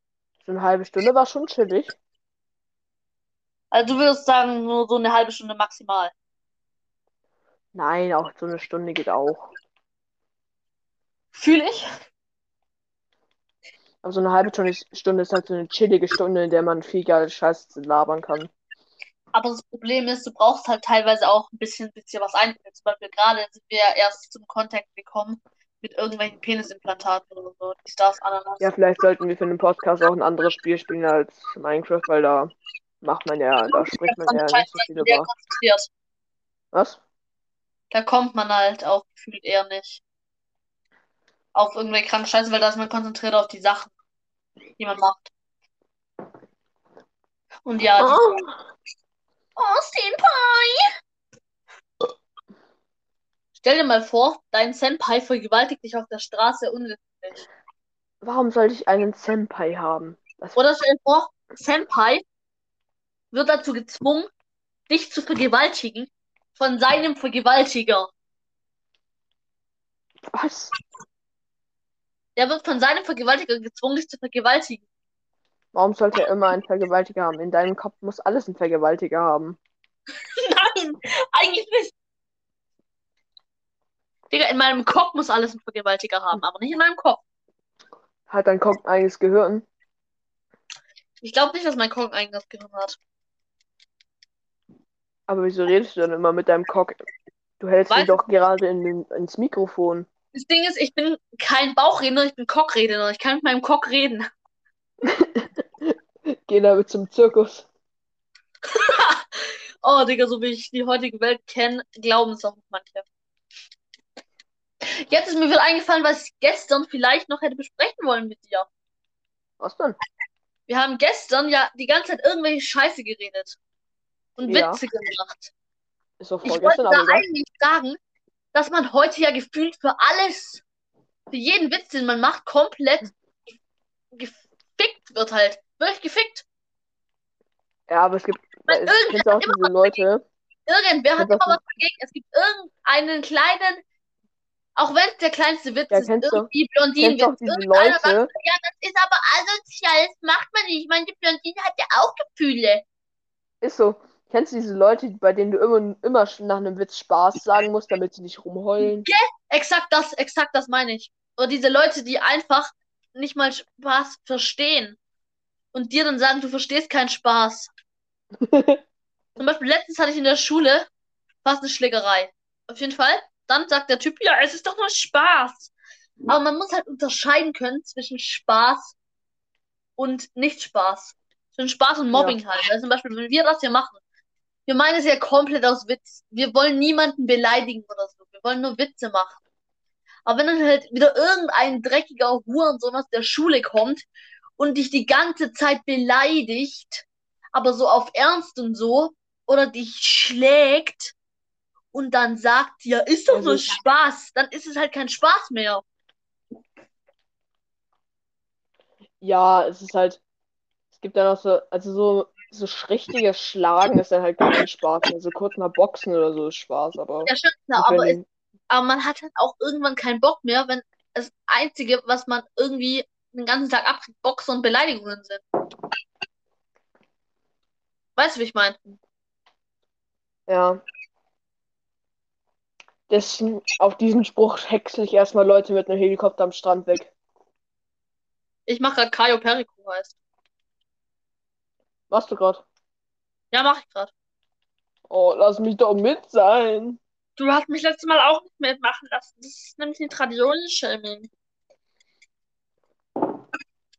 So eine halbe Stunde war schon chillig. Also du würdest sagen, nur so eine halbe Stunde maximal. Nein, auch so eine Stunde geht auch. Fühle ich. Aber so eine halbe Stunde ist, Stunde ist halt so eine chillige Stunde, in der man viel geile Scheiße labern kann. Aber das Problem ist, du brauchst halt teilweise auch ein bisschen, bisschen was einführen. Zum Beispiel gerade sind wir ja erst zum Kontakt gekommen mit irgendwelchen Penisimplantaten oder so. Die Stars Ananas. Ja, vielleicht sollten wir für den Podcast auch ein anderes Spiel spielen als Minecraft, weil da macht man ja, da spricht man ja nicht so viel über. Was? Da kommt man halt auch gefühlt eher nicht auf irgendwelche kranken Scheiße, weil da ist man konzentriert auf die Sachen, die man macht. Und ja, Ah, Oh, Senpai! Stell dir mal vor, dein Senpai vergewaltigt dich auf der Straße unwissentlich. warum sollte ich einen Senpai haben? Das Oder stell dir vor, Senpai wird dazu gezwungen, dich zu vergewaltigen von seinem Vergewaltiger. was? Der wird von seinem Vergewaltiger gezwungen, dich zu vergewaltigen. Warum sollte er immer einen Vergewaltiger haben? In deinem Kopf muss alles einen Vergewaltiger haben. Nein, eigentlich nicht. Digga, in meinem Kopf muss alles einen Vergewaltiger haben, aber nicht in meinem Kopf. Hat dein Kopf ein eigenes Gehirn? Ich glaube nicht, dass mein Kopf ein eigenes Gehirn hat. Aber wieso redest du dann immer mit deinem Cock? Du hältst ihn doch gerade in den, ins Mikrofon. Das Ding ist, ich bin kein Bauchredner, ich bin Cockredner. Ich kann mit meinem Cock reden. Geh damit zum Zirkus. Oh, Digga, so wie ich die heutige Welt kenne, glauben es auch manche. Jetzt ist mir wieder eingefallen, was ich gestern vielleicht noch hätte besprechen wollen mit dir. Was denn? Wir haben gestern ja die ganze Zeit irgendwelche Scheiße geredet. Und Ja. Witze gemacht. Ist doch Ich wollte vorgestern, da eigentlich sagen, dass man heute ja gefühlt für alles, für jeden Witz, den man macht, komplett gefickt wird halt. Wirklich gefickt. Ja, aber es gibt. Es auch diese Leute. Irgendwer hat immer was dagegen. Es gibt irgendeinen kleinen, auch wenn es der kleinste Witz Ja, ist, irgendwie Blondinenwitz. Irgendeiner sagt, Leute? ja, das ist aber asozial, das macht man nicht. Ich meine, die Blondine hat ja auch Gefühle. Ist so. Kennst du diese Leute, bei denen du immer, immer nach einem Witz Spaß sagen musst, damit sie nicht rumheulen? Exakt das, exakt das meine ich. Oder diese Leute, die einfach nicht mal Spaß verstehen. Und dir dann sagen, du verstehst keinen Spaß. Zum Beispiel letztens hatte ich in der Schule fast eine Schlägerei. Auf jeden Fall. Dann sagt der Typ, ja, es ist doch nur Spaß. Aber man muss halt unterscheiden können zwischen Spaß und Nicht-Spaß. Zwischen Spaß und Mobbing halt. Also zum Beispiel, wenn wir das hier machen, wir meinen es ja komplett aus Witz. Wir wollen niemanden beleidigen oder so. Wir wollen nur Witze machen. Aber wenn dann halt wieder irgendein dreckiger Hurensohn aus der Schule kommt und dich die ganze Zeit beleidigt, aber so auf Ernst und so, oder dich schlägt und dann sagt, ja, ist doch nur Spaß, dann ist es halt kein Spaß mehr. Ja, es ist halt. Es gibt dann auch so, also so, so richtiges Schlagen ist dann halt kein Spaß mehr. So kurz mal Boxen oder so ist Spaß, aber. Ja, nicht, wenn aber, es, aber man hat halt auch irgendwann keinen Bock mehr, wenn das Einzige, was man irgendwie den ganzen Tag abkriegt, Boxen und Beleidigungen sind. Weißt du, wie ich meine? Ja. Das, auf diesen Spruch häcksel ich erstmal Leute mit einem Helikopter am Strand weg. Ich mache gerade Caio Perico heißt. Machst du grad? Ja, mache ich gerade. Oh, lass mich doch mit sein. Du hast mich letztes Mal auch nicht mitmachen lassen. Das ist nämlich ein Traditionsshaming.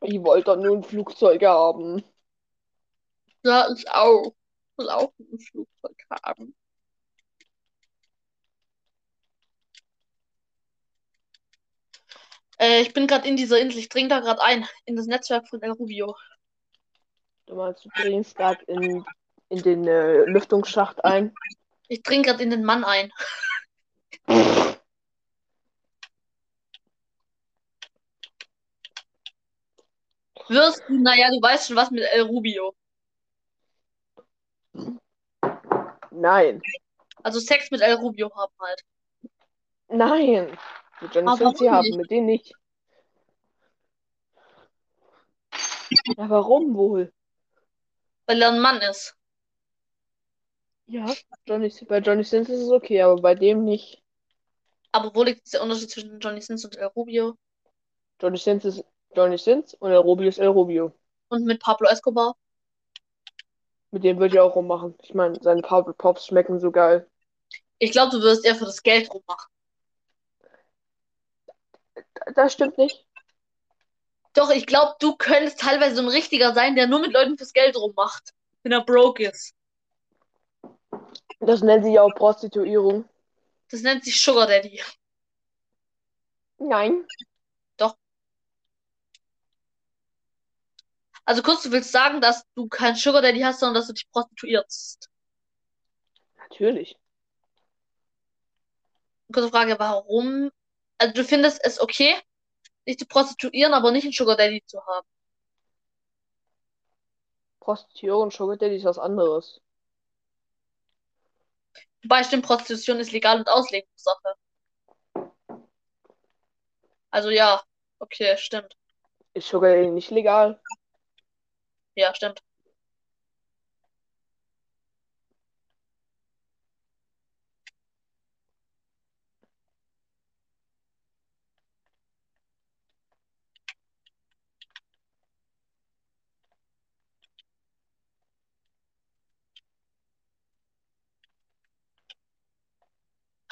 Ich wollte doch nur ein Flugzeug haben. Ja, ich auch. Ich will auch ein Flugzeug haben. Äh, ich bin gerade in dieser Insel. Ich dringe da gerade ein. In das Netzwerk von El Rubio. Du meinst, du dringst gerade in, in den äh, Lüftungsschacht ein? Ich dringe gerade in den Mann ein. Wirst du, naja, du weißt schon was mit El Rubio. Nein. Also Sex mit El Rubio haben halt. Nein. Mit Johnny warum haben, mit denen nicht. Ja, warum wohl? Weil er ein Mann ist. Ja, Johnny, bei Johnny Sins ist es okay, aber bei dem nicht. Aber wo liegt der Unterschied zwischen Johnny Sins und El Rubio? Johnny Sins ist Johnny Sins und El Rubio ist El Rubio. Und mit Pablo Escobar? Mit dem würde ich auch rummachen. Ich meine, seine Pablo Pops schmecken so geil. Ich glaube, du wirst eher für das Geld rummachen. Das stimmt nicht. Doch, ich glaube, du könntest teilweise so ein Richtiger sein, der nur mit Leuten fürs Geld rummacht. Wenn er broke ist. Das nennt sich auch Prostituierung. Das nennt sich Sugar Daddy. Nein. Also kurz, du willst sagen, dass du kein Sugar Daddy hast, sondern dass du dich prostituierst. Natürlich. Kurze Frage, warum? Also du findest es okay, dich zu prostituieren, aber nicht einen Sugar Daddy zu haben. Prostitution und Sugar Daddy ist was anderes. Wobei stimmt, Prostitution ist legal und Auslegungssache. Also ja, okay, stimmt. Ist Sugar Daddy nicht legal? Ja, stimmt.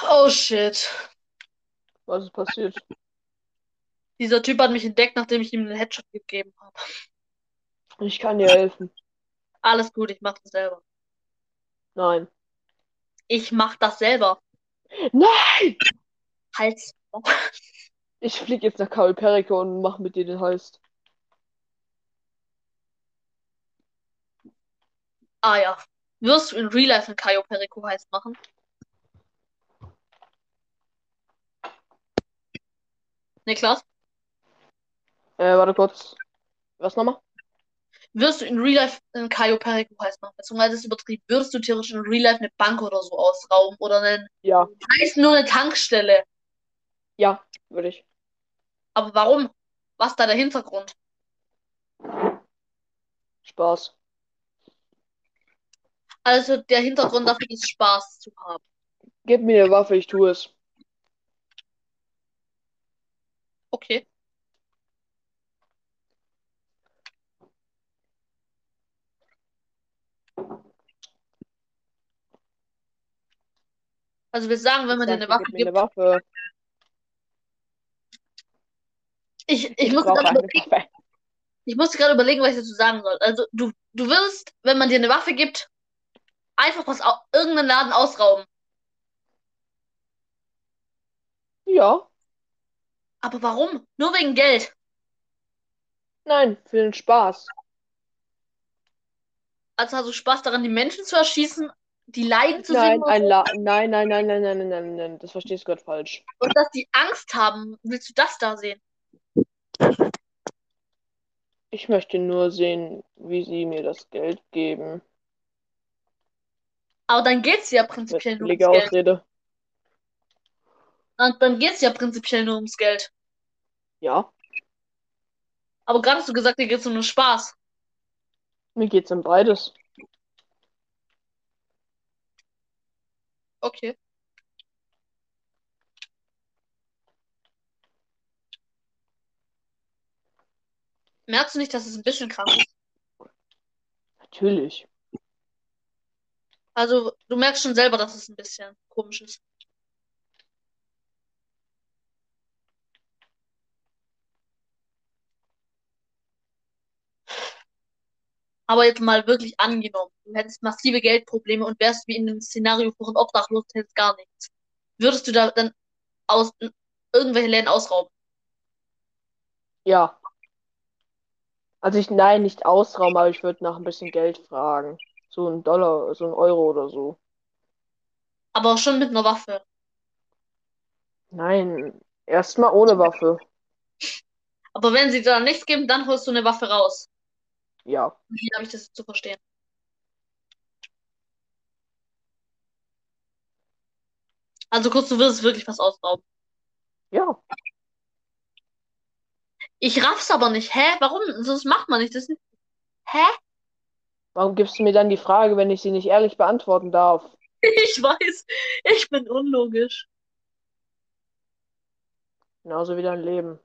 Oh shit. Was ist passiert? Dieser Typ hat mich entdeckt, nachdem ich ihm einen Headshot gegeben habe. Ich kann dir helfen. Alles gut, ich mach das selber. Nein. Ich mach das selber. Nein! Hals. Ich flieg jetzt nach Cayo Perico und mach mit dir den Heist. Ah ja. Wirst du in Real Life einen Cayo Perico Heist machen? Niklas? Äh, warte kurz. Was nochmal? Wirst du in Real Life einen Cayo Perico Heist machen? Beziehungsweise ist übertrieben. Würdest du theoretisch in Real Life eine Bank oder so ausrauben? Oder einen Ja. Heist nur eine Tankstelle? Ja, würde ich. Aber warum? Was ist da der Hintergrund? Spaß. Also der Hintergrund dafür ist Spaß zu haben. Gib mir eine Waffe, ich tue es. Okay. Also wir sagen, wenn man dir eine Waffe gib mir eine gibt, Waffe. ich, ich Ich muss brauche gerade überlegen, ich muss gerade überlegen, was ich dazu sagen soll. Also du, du wirst, wenn man dir eine Waffe gibt, einfach was irgendeinen Laden ausrauben. Ja. Aber warum? Nur wegen Geld. Nein, für den Spaß. Also hast du Spaß daran, die Menschen zu erschießen, die leiden zu sehen Nein, und ein La nein, nein, nein, nein, nein, nein, nein, nein, das verstehst du gerade falsch. und dass die Angst haben. Willst du das da sehen? Ich möchte nur sehen, wie sie mir das Geld geben. Aber dann geht's ja prinzipiell nur ums Geld. Ausrede. Und dann geht's ja prinzipiell nur ums Geld. Ja, Aber gerade hast du gesagt, dir geht's um den Spaß. mir geht's um beides. Okay. Merkst du nicht, dass es ein bisschen krass ist? Natürlich. Also, du merkst schon selber, dass es ein bisschen komisch ist. Aber jetzt mal wirklich angenommen, du hättest massive Geldprobleme und wärst wie in einem Szenario von obdachlos, hättest gar nichts. Würdest du da dann aus irgendwelche Läden ausrauben? Ja. Also ich, nein, nicht ausrauben, aber ich würde nach ein bisschen Geld fragen. So ein Dollar, so ein Euro oder so. Aber schon mit einer Waffe. Nein, erstmal ohne Waffe. Aber wenn sie dir dann nichts geben, dann holst du eine Waffe raus. Ja. Wie habe ich das zu verstehen? Also kurz, du würdest wirklich was ausrauben. Ja. Ich raff's aber nicht. Hä? Warum? Das macht man nicht. Das ist... Hä? Warum gibst du mir dann die Frage, wenn ich sie nicht ehrlich beantworten darf? Ich weiß. Ich bin unlogisch. Genauso wie dein Leben.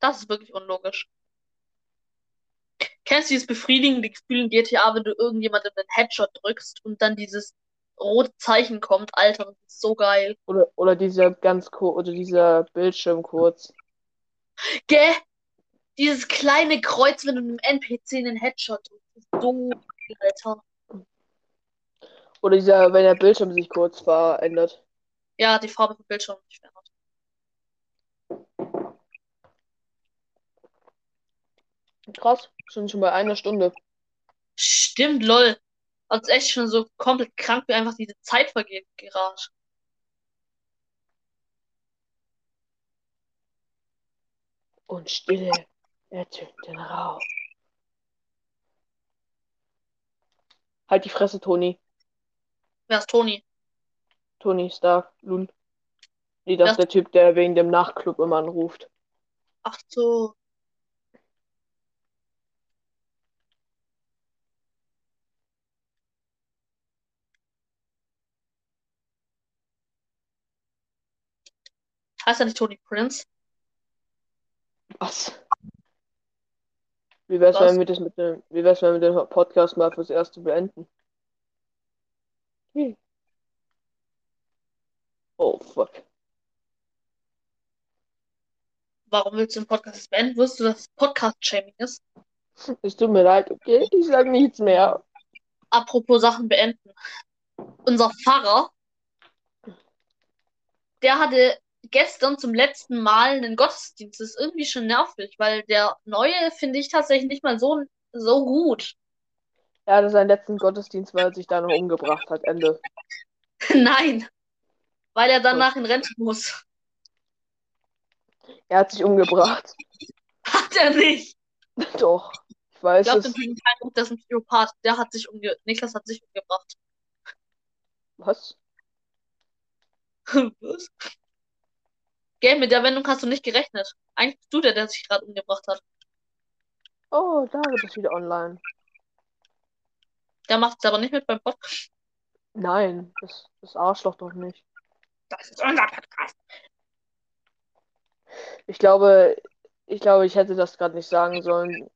Das ist wirklich unlogisch. Kennst du dieses befriedigende Gefühl in GTA, wenn du irgendjemandem einen Headshot drückst und dann dieses rote Zeichen kommt? Alter, das ist so geil. Oder, oder dieser ganz kurz, oder dieser Bildschirm kurz. Gell? Dieses kleine Kreuz, wenn du einem NPC einen Headshot drückst. Das ist so geil, Alter. Oder dieser, wenn der Bildschirm sich kurz verändert. Ja, die Farbe vom Bildschirm nicht verändert. Krass, schon schon bei einer Stunde. Stimmt, lol. Also echt schon so komplett krank, wie einfach diese Zeit vergeht gerade. Und Stille ertönt den Raum. Halt die Fresse, Toni. Wer ist Toni? Tony Stark, Lul. Nee, das ist der Typ, der wegen dem Nachtclub immer anruft. Ach so. Heißt er nicht Tony Prince? Was? Wie wär's, Was? wenn wir das mit dem, wie wär's, wenn wir den Podcast mal fürs Erste beenden? Hm. Oh, fuck. Warum willst du den Podcast jetzt beenden? Wusstest du, dass es Podcast-Shaming ist? Es tut mir leid, okay? Ich sag nichts mehr. Apropos Sachen beenden. Unser Pfarrer, der hatte gestern zum letzten Mal einen Gottesdienst. Das ist irgendwie schon nervig, weil der neue finde ich tatsächlich nicht mal so, so gut. Er hatte seinen letzten Gottesdienst, weil er sich da noch umgebracht hat. Ende. Nein, weil er danach in Rente muss. Er hat sich umgebracht. Hat er nicht. Doch. Ich weiß Glaubt es. dem Typen kein Buch, der ist ein Psychopath. Der hat sich umge... Niklas hat sich umgebracht. Was? Was? Gell, mit der Wendung hast du nicht gerechnet. Eigentlich bist du der, der sich gerade umgebracht hat. Oh, da wird es wieder online. Der macht es aber nicht mit beim Podcast. Nein, das, das Arschloch doch nicht. Das ist unser Podcast. Ich glaube, ich glaube, ich hätte das gerade nicht sagen sollen.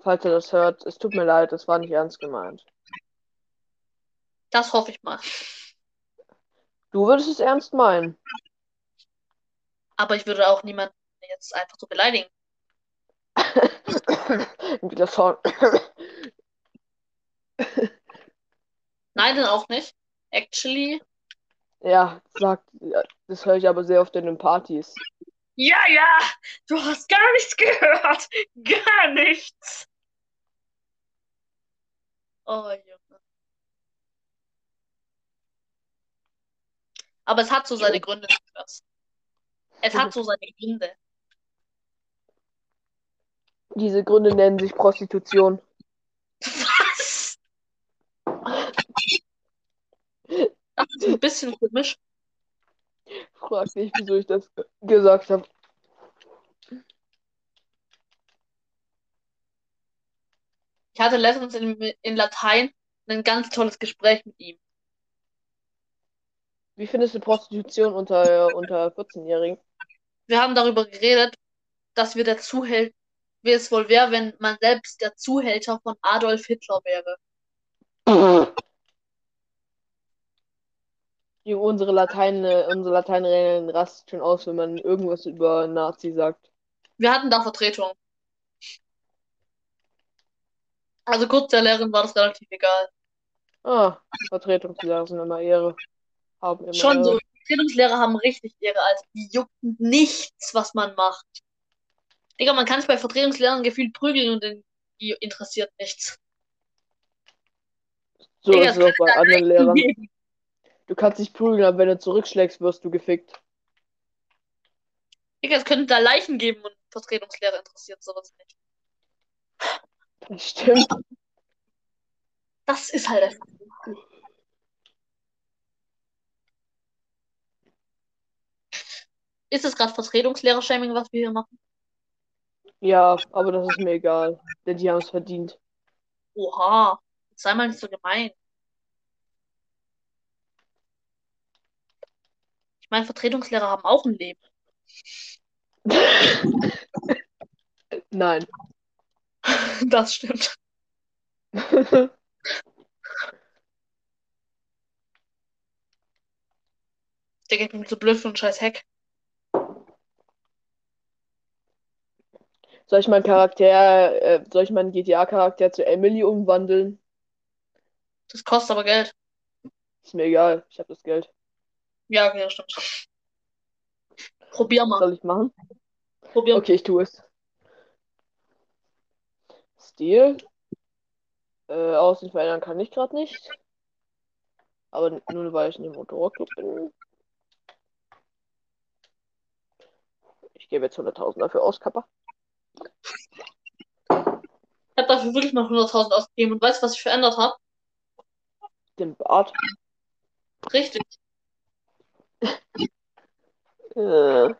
Falls er das hört, es tut mir leid, das war nicht ernst gemeint. Das hoffe ich mal. Du würdest es ernst meinen. Aber ich würde auch niemanden jetzt einfach so beleidigen. Wieder Sound. Nein, dann auch nicht. Actually. Ja, sagt, das höre ich aber sehr oft in den Partys. Ja, ja, du hast gar nichts gehört. Gar nichts. Oh, Junge. Aber es hat so seine Gründe, Niklas. Es hat so seine Gründe. Diese Gründe nennen sich Prostitution. Was? Das ist ein bisschen komisch. Frag nicht, wieso ich das gesagt habe. Ich hatte letztens in, in Latein ein ganz tolles Gespräch mit ihm. Wie findest du Prostitution unter, unter 14-Jährigen? Wir haben darüber geredet, dass wir der Zuhälter, wie es wohl wäre, wenn man selbst der Zuhälter von Adolf Hitler wäre. Die, unsere Latein, unsere Lateinregeln rastet schon aus, wenn man irgendwas über Nazi sagt. Wir hatten da Vertretung. Also kurz der Lehrerin war das relativ egal. Ah, Vertretungslehrer sind immer Ehre. Haben immer Schon so. Ehre. Vertretungslehrer haben richtig Ehre, als die jucken nichts, was man macht. Digga, man kann sich bei Vertretungslehrern gefühlt prügeln und den, die interessiert nichts. So Digga, ist es auch bei anderen Lehrern. geben. Du kannst dich prügeln, aber wenn du zurückschlägst, wirst du gefickt. Digga, es könnte da Leichen geben und Vertretungslehrer interessiert sowas nicht. Das stimmt. Das ist halt einfach. so. Ist es gerade Vertretungslehrer-Shaming, was wir hier machen? Ja, aber das ist mir egal. Denn die haben es verdient. Oha, sei mal nicht so gemein. Ich meine, Vertretungslehrer haben auch ein Leben. Nein. Das stimmt. Digga, ich bin so blöd für einen scheiß Hack. Soll ich meinen Charakter, äh, soll ich meinen GTA-Charakter zu Emily umwandeln? Das kostet aber Geld. Ist mir egal. Ich habe das Geld. Ja, okay, das stimmt. Probier mal. Soll ich machen? Probier mal. Okay, ich tue es. Stil. Äh, Aussehen verändern kann ich gerade nicht. Aber nur weil ich in dem Motorradclub bin. Ich gebe jetzt 100.000 dafür aus, Kappa. Ich habe dafür wirklich mal 100.000 ausgegeben und weißt du, was ich verändert habe? Den Bart. Richtig. Äh,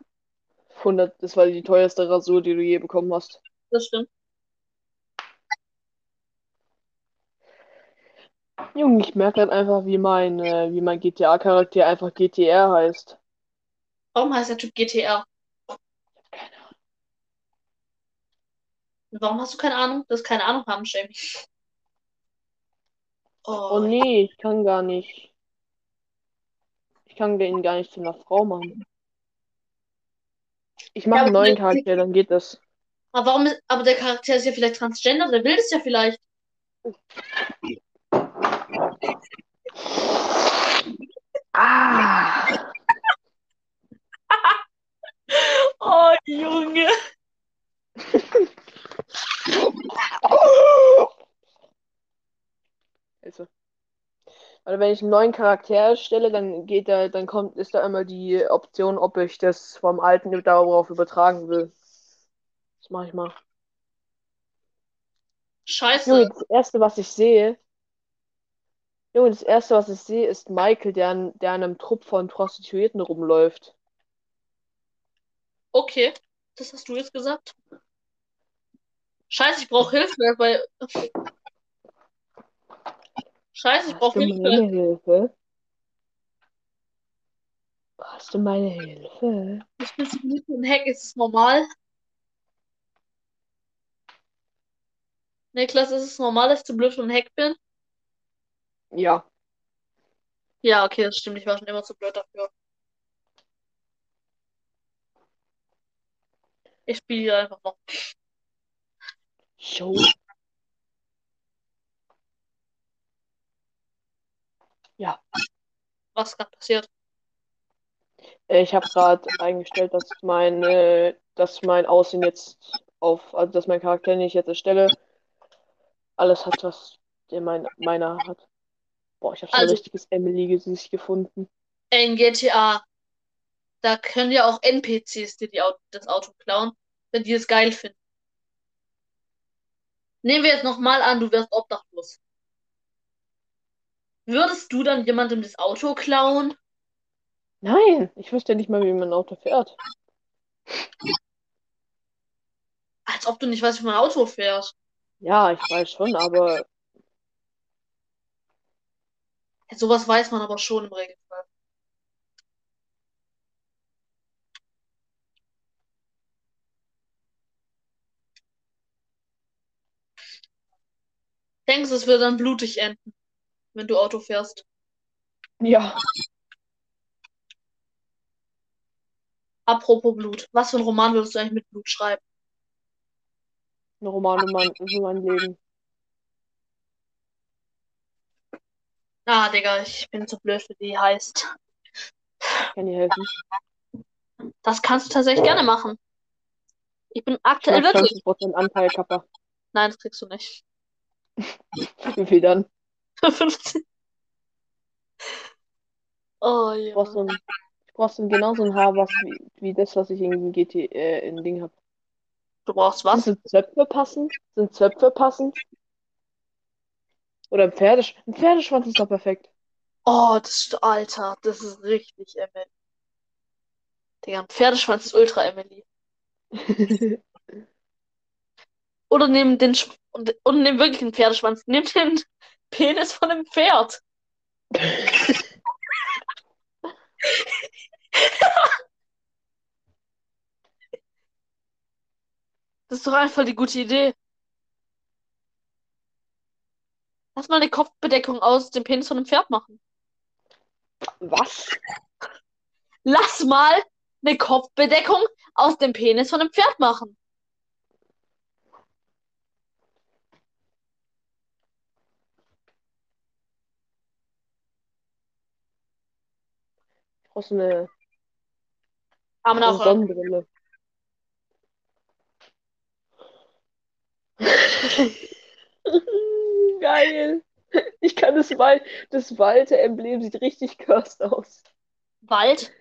100, das war die teuerste Rasur, die du je bekommen hast. Das stimmt. Junge, ich merke halt einfach, wie mein, äh, wie mein GTA-Charakter einfach GTR heißt. Warum heißt der Typ GTR? Warum hast du keine Ahnung? Das ist keine Ahnung haben, Jamie. Oh Oh, nee, ich kann gar nicht. Ich kann den gar nicht zu einer Frau machen. Ich mache Ja, einen neuen Charakter, dann geht das. aber warum ist, aber der Charakter ist ja vielleicht transgender, der will das ja vielleicht. Ah! Oh, Junge. Also. Also wenn ich einen neuen Charakter erstelle, dann geht da, dann kommt, ist da immer die Option, ob ich das vom alten darauf übertragen will. Das mache ich mal. Scheiße. Junge, das erste, was ich sehe. Junge, das erste, was ich sehe, ist Michael, der an, der an einem Trupp von Prostituierten rumläuft. Okay, das hast du jetzt gesagt. Scheiße, ich brauche Hilfe bei. Scheiße, ich brauche du Hilfe. meine Hilfe? Hast du meine Hilfe? Ich bin so blöd für ein Hack, ist es normal? Niklas, ist es normal, dass ich zu blöd für ein Hack bin? Ja. Ja, okay, das stimmt. Ich war schon immer zu blöd dafür. Ich spiele hier einfach noch. Jo. Ja. Was gerade passiert? Äh, Ich habe gerade eingestellt, dass mein, äh, dass mein Aussehen jetzt auf, also dass mein Charakter, den ich jetzt erstelle, alles hat, was der mein, meiner hat. Boah, ich habe so ein Also- richtiges Emily-Gesicht gefunden. In GTA, da können ja auch NPCs dir die Auto, das Auto klauen, wenn die es geil finden. Nehmen wir jetzt nochmal an, du wärst obdachlos. Würdest du dann jemandem das Auto klauen? Nein, ich wüsste ja nicht mal, wie mein Auto fährt. Als ob du nicht weißt, wie man Auto fährt. Ja, ich weiß schon, aber sowas weiß man aber schon im Regelfall. Denkst du, es wird dann blutig enden, wenn du Auto fährst? ja. Apropos Blut. Was für ein Roman würdest du eigentlich mit Blut schreiben? Ein Roman über mein, über mein Leben. Ah, Digga, ich bin zu blöd für die heißt. Kann dir helfen. Das kannst du tatsächlich gerne machen. Ich bin Ich aktuell mach wirklich. 20% Anteil, Kappa. Nein, das kriegst du nicht. Wie viel dann? 15. Oh Ich ja. brauch so ein, ich brauch so ein, genau so ein Haar, was wie, wie das, was ich in GT, äh, in Ding hab. Du brauchst was? Sind Zöpfe passend? Sind Zöpfe passend? Oder ein Pferdesch ein Pferdeschwanz ist doch perfekt. Oh, das ist, Alter, das ist richtig Emily. Digga, ein Pferdeschwanz ist ultra Emily. Oder nimm den Sch und, und nimm wirklich einen Pferdeschwanz. Nimm den Penis von einem Pferd. Das ist doch einfach die gute Idee. Lass mal eine Kopfbedeckung aus dem Penis von einem Pferd machen. Was? Lass mal eine Kopfbedeckung aus dem Penis von einem Pferd machen. Ich brauch so eine, Haben eine. Sonnenbrille. Geil. Ich kann das Wal das Walter-Emblem sieht richtig cursed aus. Wald.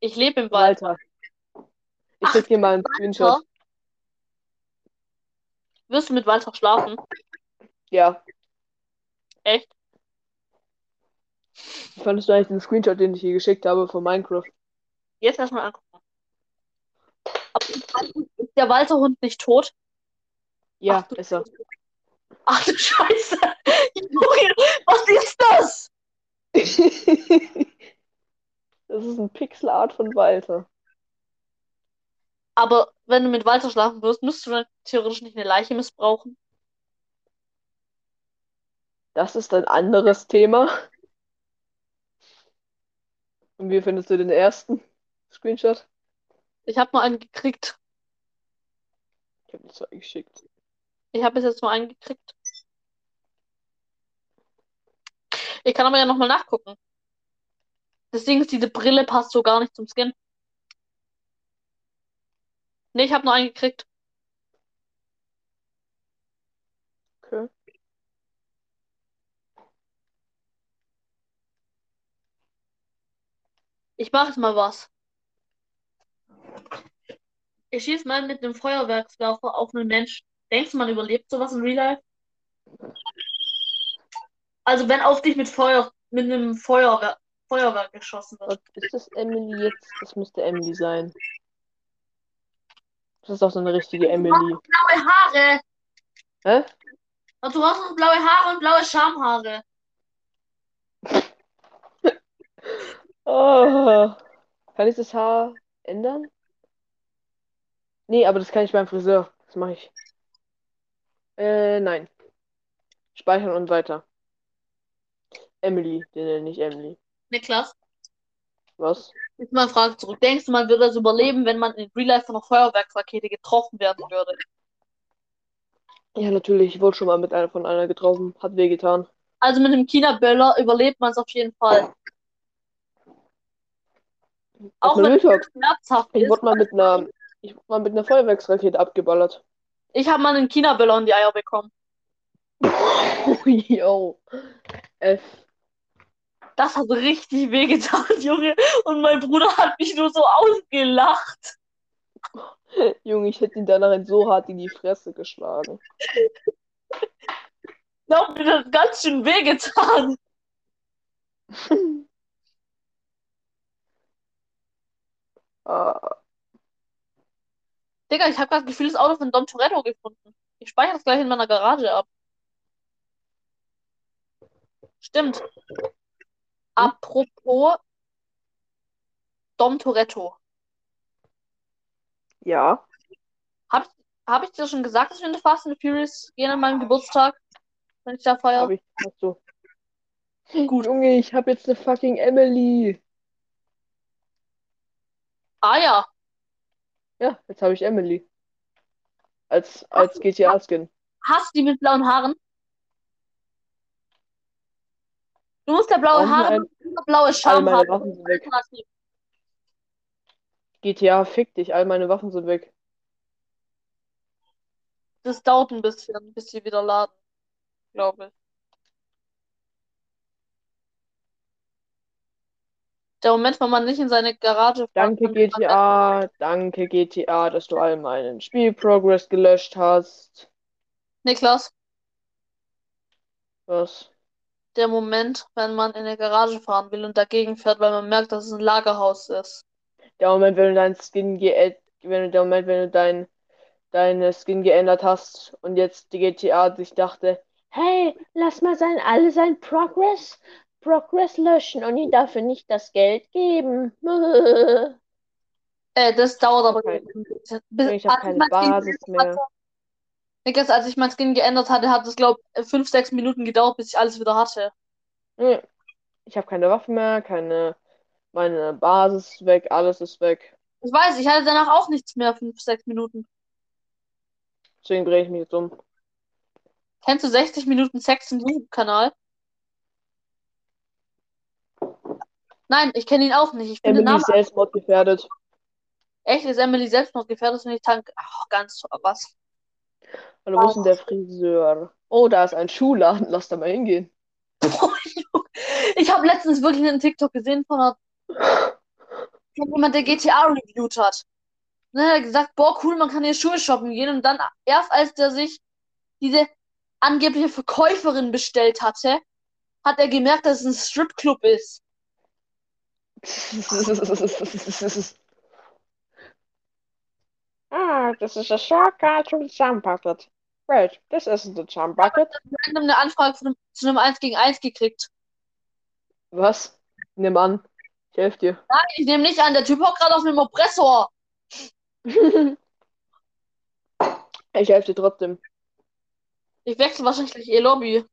Ich lebe im Wald. Walter. Ich Ach, schick dir mal einen Screenshot. Wirst du mit Walter schlafen? Ja. Echt? Wie fandest du eigentlich den Screenshot, den ich dir geschickt habe von Minecraft? Jetzt erstmal angucken. Ist der Walterhund nicht tot? Ja, Ach, ist er. Ach du Scheiße. Junge, was ist das? Das ist ein Pixelart von Walter. Aber wenn du mit Walter schlafen wirst, müsstest du dann theoretisch nicht eine Leiche missbrauchen. Das ist ein anderes Thema. Und wie findest du den ersten Screenshot? Ich habe nur einen gekriegt. Ich habe zwei geschickt. Ich habe bis jetzt nur einen gekriegt. Ich kann aber ja nochmal nachgucken. Das Ding ist, diese Brille passt so gar nicht zum Skin. Nee, ich habe nur einen gekriegt. Okay. Ich mache jetzt mal was. Ich schieße mal mit einem Feuerwerkswerfer auf einen Menschen. Denkst du, man überlebt sowas in Real Life? Also wenn auf dich mit Feuer, mit einem Feuerwer Feuerwerk geschossen wird. Ist das Emily jetzt? Das müsste Emily sein. Das ist doch so eine richtige Emily. Blaue Haare. Hä? Und du hast noch blaue Haare und blaue Schamhaare. Oh. Kann ich das Haar ändern? Nee, aber das kann ich beim Friseur. Das mache ich. Äh, nein. Speichern und weiter. Emily, den nenne ich Emily. Niklas, Was? jetzt mal eine Frage zurück. Denkst du, man würde das überleben, wenn man in Real Life von einer Feuerwerksrakete getroffen werden würde? Ja, natürlich. Ich wurde schon mal mit einer von einer getroffen. Hat wehgetan. Also mit einem China-Böller überlebt man es auf jeden Fall. Auch wenn es schmerzhaft Ich ist. wurde mal mit einer, ich wurde mal mit einer Feuerwerksrakete abgeballert. Ich habe mal einen China-Böller in die Eier bekommen. Yo. F. Das hat richtig wehgetan, Junge. Und mein Bruder hat mich nur so ausgelacht. Junge, ich hätte ihn danach so hart in die Fresse geschlagen. Glaub mir, das hat ganz schön wehgetan. Ah, Digga, ich habe das Gefühl, das Auto von Dom Toretto gefunden. Ich speichere das gleich in meiner Garage ab. Stimmt. Apropos Dom Toretto. ja. Hab, hab ich dir schon gesagt, dass wir in The Fast and the Furious gehen an meinem Geburtstag? Wenn ich da feiere? Hab ich. Ach so. Gut. Junge, ich hab jetzt eine fucking Emily. Ah ja. Ja, jetzt habe ich Emily. Als, als GTA-Skin. Hast du die mit blauen Haaren? Du musst der blaue Haare, blaue Scham haben. Waffen. GTA, fick dich, all meine Waffen sind weg. Das dauert ein bisschen, bis sie wieder laden, glaube ich. Der Moment, wo man nicht in seine Garage fahren Danke GTA, danke GTA, dass du all meinen Spielprogress gelöscht hast. Niklas, Was? der Moment, wenn man in eine Garage fahren will und dagegen fährt, weil man merkt, dass es ein Lagerhaus ist. Der Moment, wenn du dein Skin geändert, wenn du der Moment, wenn du dein deine Skin geändert hast und jetzt die GTA sich dachte, hey, lass mal sein alle sein Progress Progress löschen und ihm dafür nicht das Geld geben. Äh, das dauert aber. Okay. Bis, Ich habe keine Basis mehr. Niklas, als ich mein Skin geändert hatte, hat es, glaube ich, 5, 6 Minuten gedauert, bis ich alles wieder hatte. Ich habe keine Waffen mehr, keine meine Basis ist weg, alles ist weg. Ich weiß, ich hatte danach auch nichts mehr, 5, 6 Minuten. Deswegen drehe ich mich jetzt um. Kennst du 60 Minuten Sex im YouTube-Kanal? Nein, ich kenne ihn auch nicht. Ich den Emily selbstmordgefährdet. Echt, ist Emily selbstmordgefährdet und ich tank. Ach, ganz was. Hallo, wo ist denn der Friseur? Oh, da ist ein Schuhladen. Lass da mal hingehen. Ich habe letztens wirklich einen TikTok gesehen von, einer, von jemand, der GTA reviewed hat. Ne, er hat gesagt, boah, cool, man kann hier Schuhe shoppen gehen. Und dann, erst als der sich diese angebliche Verkäuferin bestellt hatte, hat er gemerkt, dass es ein Stripclub ist. Ah, this is a shortcut to the jump bucket. Wait, this isn't the jump bucket. random eine Anfrage von einem, zu einem 1 gegen 1 gekriegt. Was? Nimm an. Ich helfe dir. Nein, ich nehme nicht an, der Typ hockt gerade auf einem Oppressor. Ich helfe dir trotzdem. Ich wechsle wahrscheinlich ihr Lobby.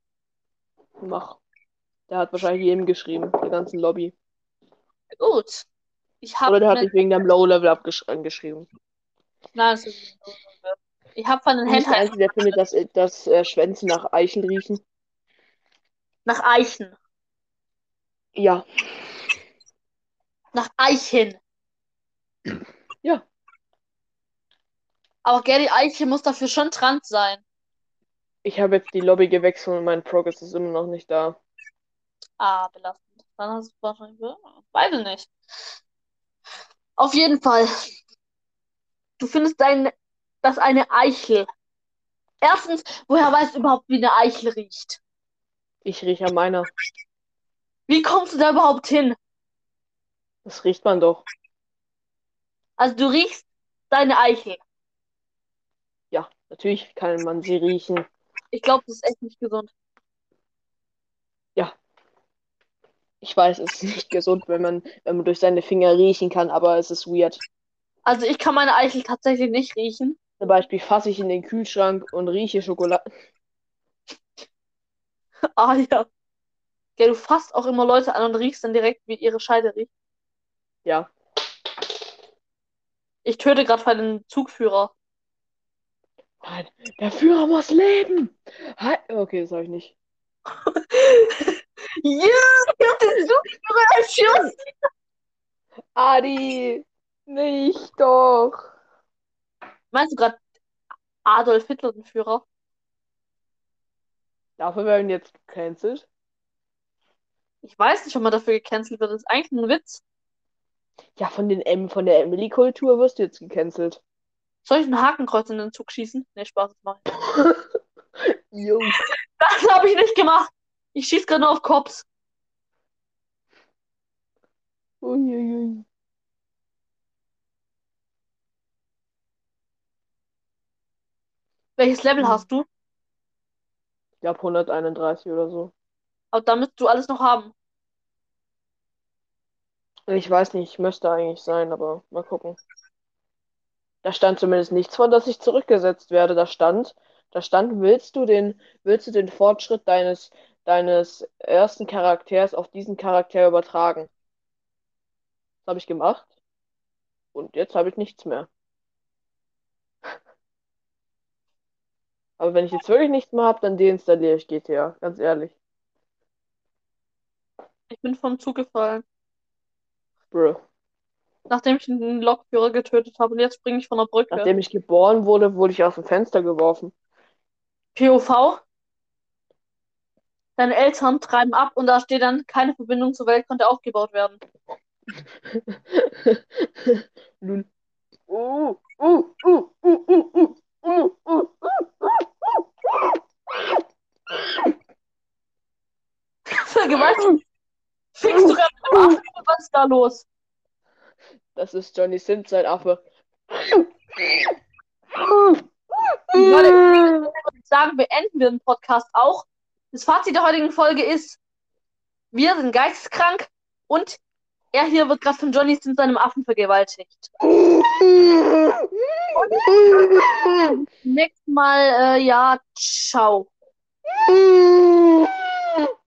Mach. Der hat wahrscheinlich jedem geschrieben, der ganzen Lobby. Gut. Ich Oder habe der hat dich wegen deinem Low-Level angeschrieben. Nein, das ist Ich habe von den bist der Einzige, der findet, dass, dass äh, Schwänze nach Eichen riechen. nach Eichen. Ja. Nach Eichen. Ja. Aber Gary Eiche muss dafür schon trans sein. Ich habe jetzt die Lobby gewechselt und mein Progress ist immer noch nicht da. Ah, belastend. Dann hast du wahrscheinlich beide nicht. Auf jeden Fall. Du findest dein, dass eine Eichel. Erstens, woher weißt du überhaupt, wie eine Eichel riecht? Ich rieche an meiner. Wie kommst du da überhaupt hin? Das riecht man doch. Also du riechst deine Eichel. Ja, natürlich kann man sie riechen. Ich glaube, das ist echt nicht gesund. Ich weiß, es ist nicht gesund, wenn man, wenn man durch seine Finger riechen kann, aber es ist weird. Also ich kann meine Eichel tatsächlich nicht riechen. Zum Beispiel fasse ich in den Kühlschrank und rieche Schokolade. Ah ja. Ja, du fasst auch immer Leute an und riechst dann direkt, wie ihre Scheide riecht. Ja. Ich töte gerade einen Zugführer. Nein, der Führer muss leben. Okay, das habe ich nicht. Ja, ich hab den Zugführer erschossen. Adi, nicht doch. Meinst du gerade Adolf Hitler, den Führer? Dafür werden wir jetzt gecancelt. Ich weiß nicht, ob man dafür gecancelt wird. Das ist eigentlich ein Witz. Ja, von den M, von der Emily-Kultur wirst du jetzt gecancelt. Soll ich ein Hakenkreuz in den Zug schießen? Nee, Spaß, das mach ich. Jo. Das habe ich nicht gemacht. Ich schieß gerade nur auf Cops. Uiuiui. Welches Level Hm. hast du? Ich glaube 131 oder so. Aber da müsst du alles noch haben. Ich weiß nicht, ich müsste eigentlich sein, aber mal gucken. Da stand zumindest nichts von, dass ich zurückgesetzt werde. Da stand, da stand, willst du den, willst du den Fortschritt deines, deines ersten Charakters auf diesen Charakter übertragen? Das habe ich gemacht. Und jetzt habe ich nichts mehr. Aber wenn ich jetzt wirklich nichts mehr habe, dann deinstalliere ich GTA, ganz ehrlich. Ich bin vom Zug gefallen, Bro. nachdem ich den Lokführer getötet habe. Und jetzt springe ich von der Brücke. Nachdem ich geboren wurde, wurde ich aus dem Fenster geworfen. POV. Deine Eltern treiben ab und da steht dann, keine Verbindung zur Welt konnte aufgebaut werden. Uh, uh, uh, uh, uh, uh, uh, uh, Vergewaltigt. Fickst du gerade mit dem Affen? Was ist da los? Das ist Johnny Sims, sein Affe. Leute, ich würde sagen, beenden wir den Podcast auch. Das Fazit der heutigen Folge ist, wir sind geisteskrank und er hier wird gerade von Johnny Sims seinem Affen vergewaltigt. Nächstes Mal, äh, ja, ciao.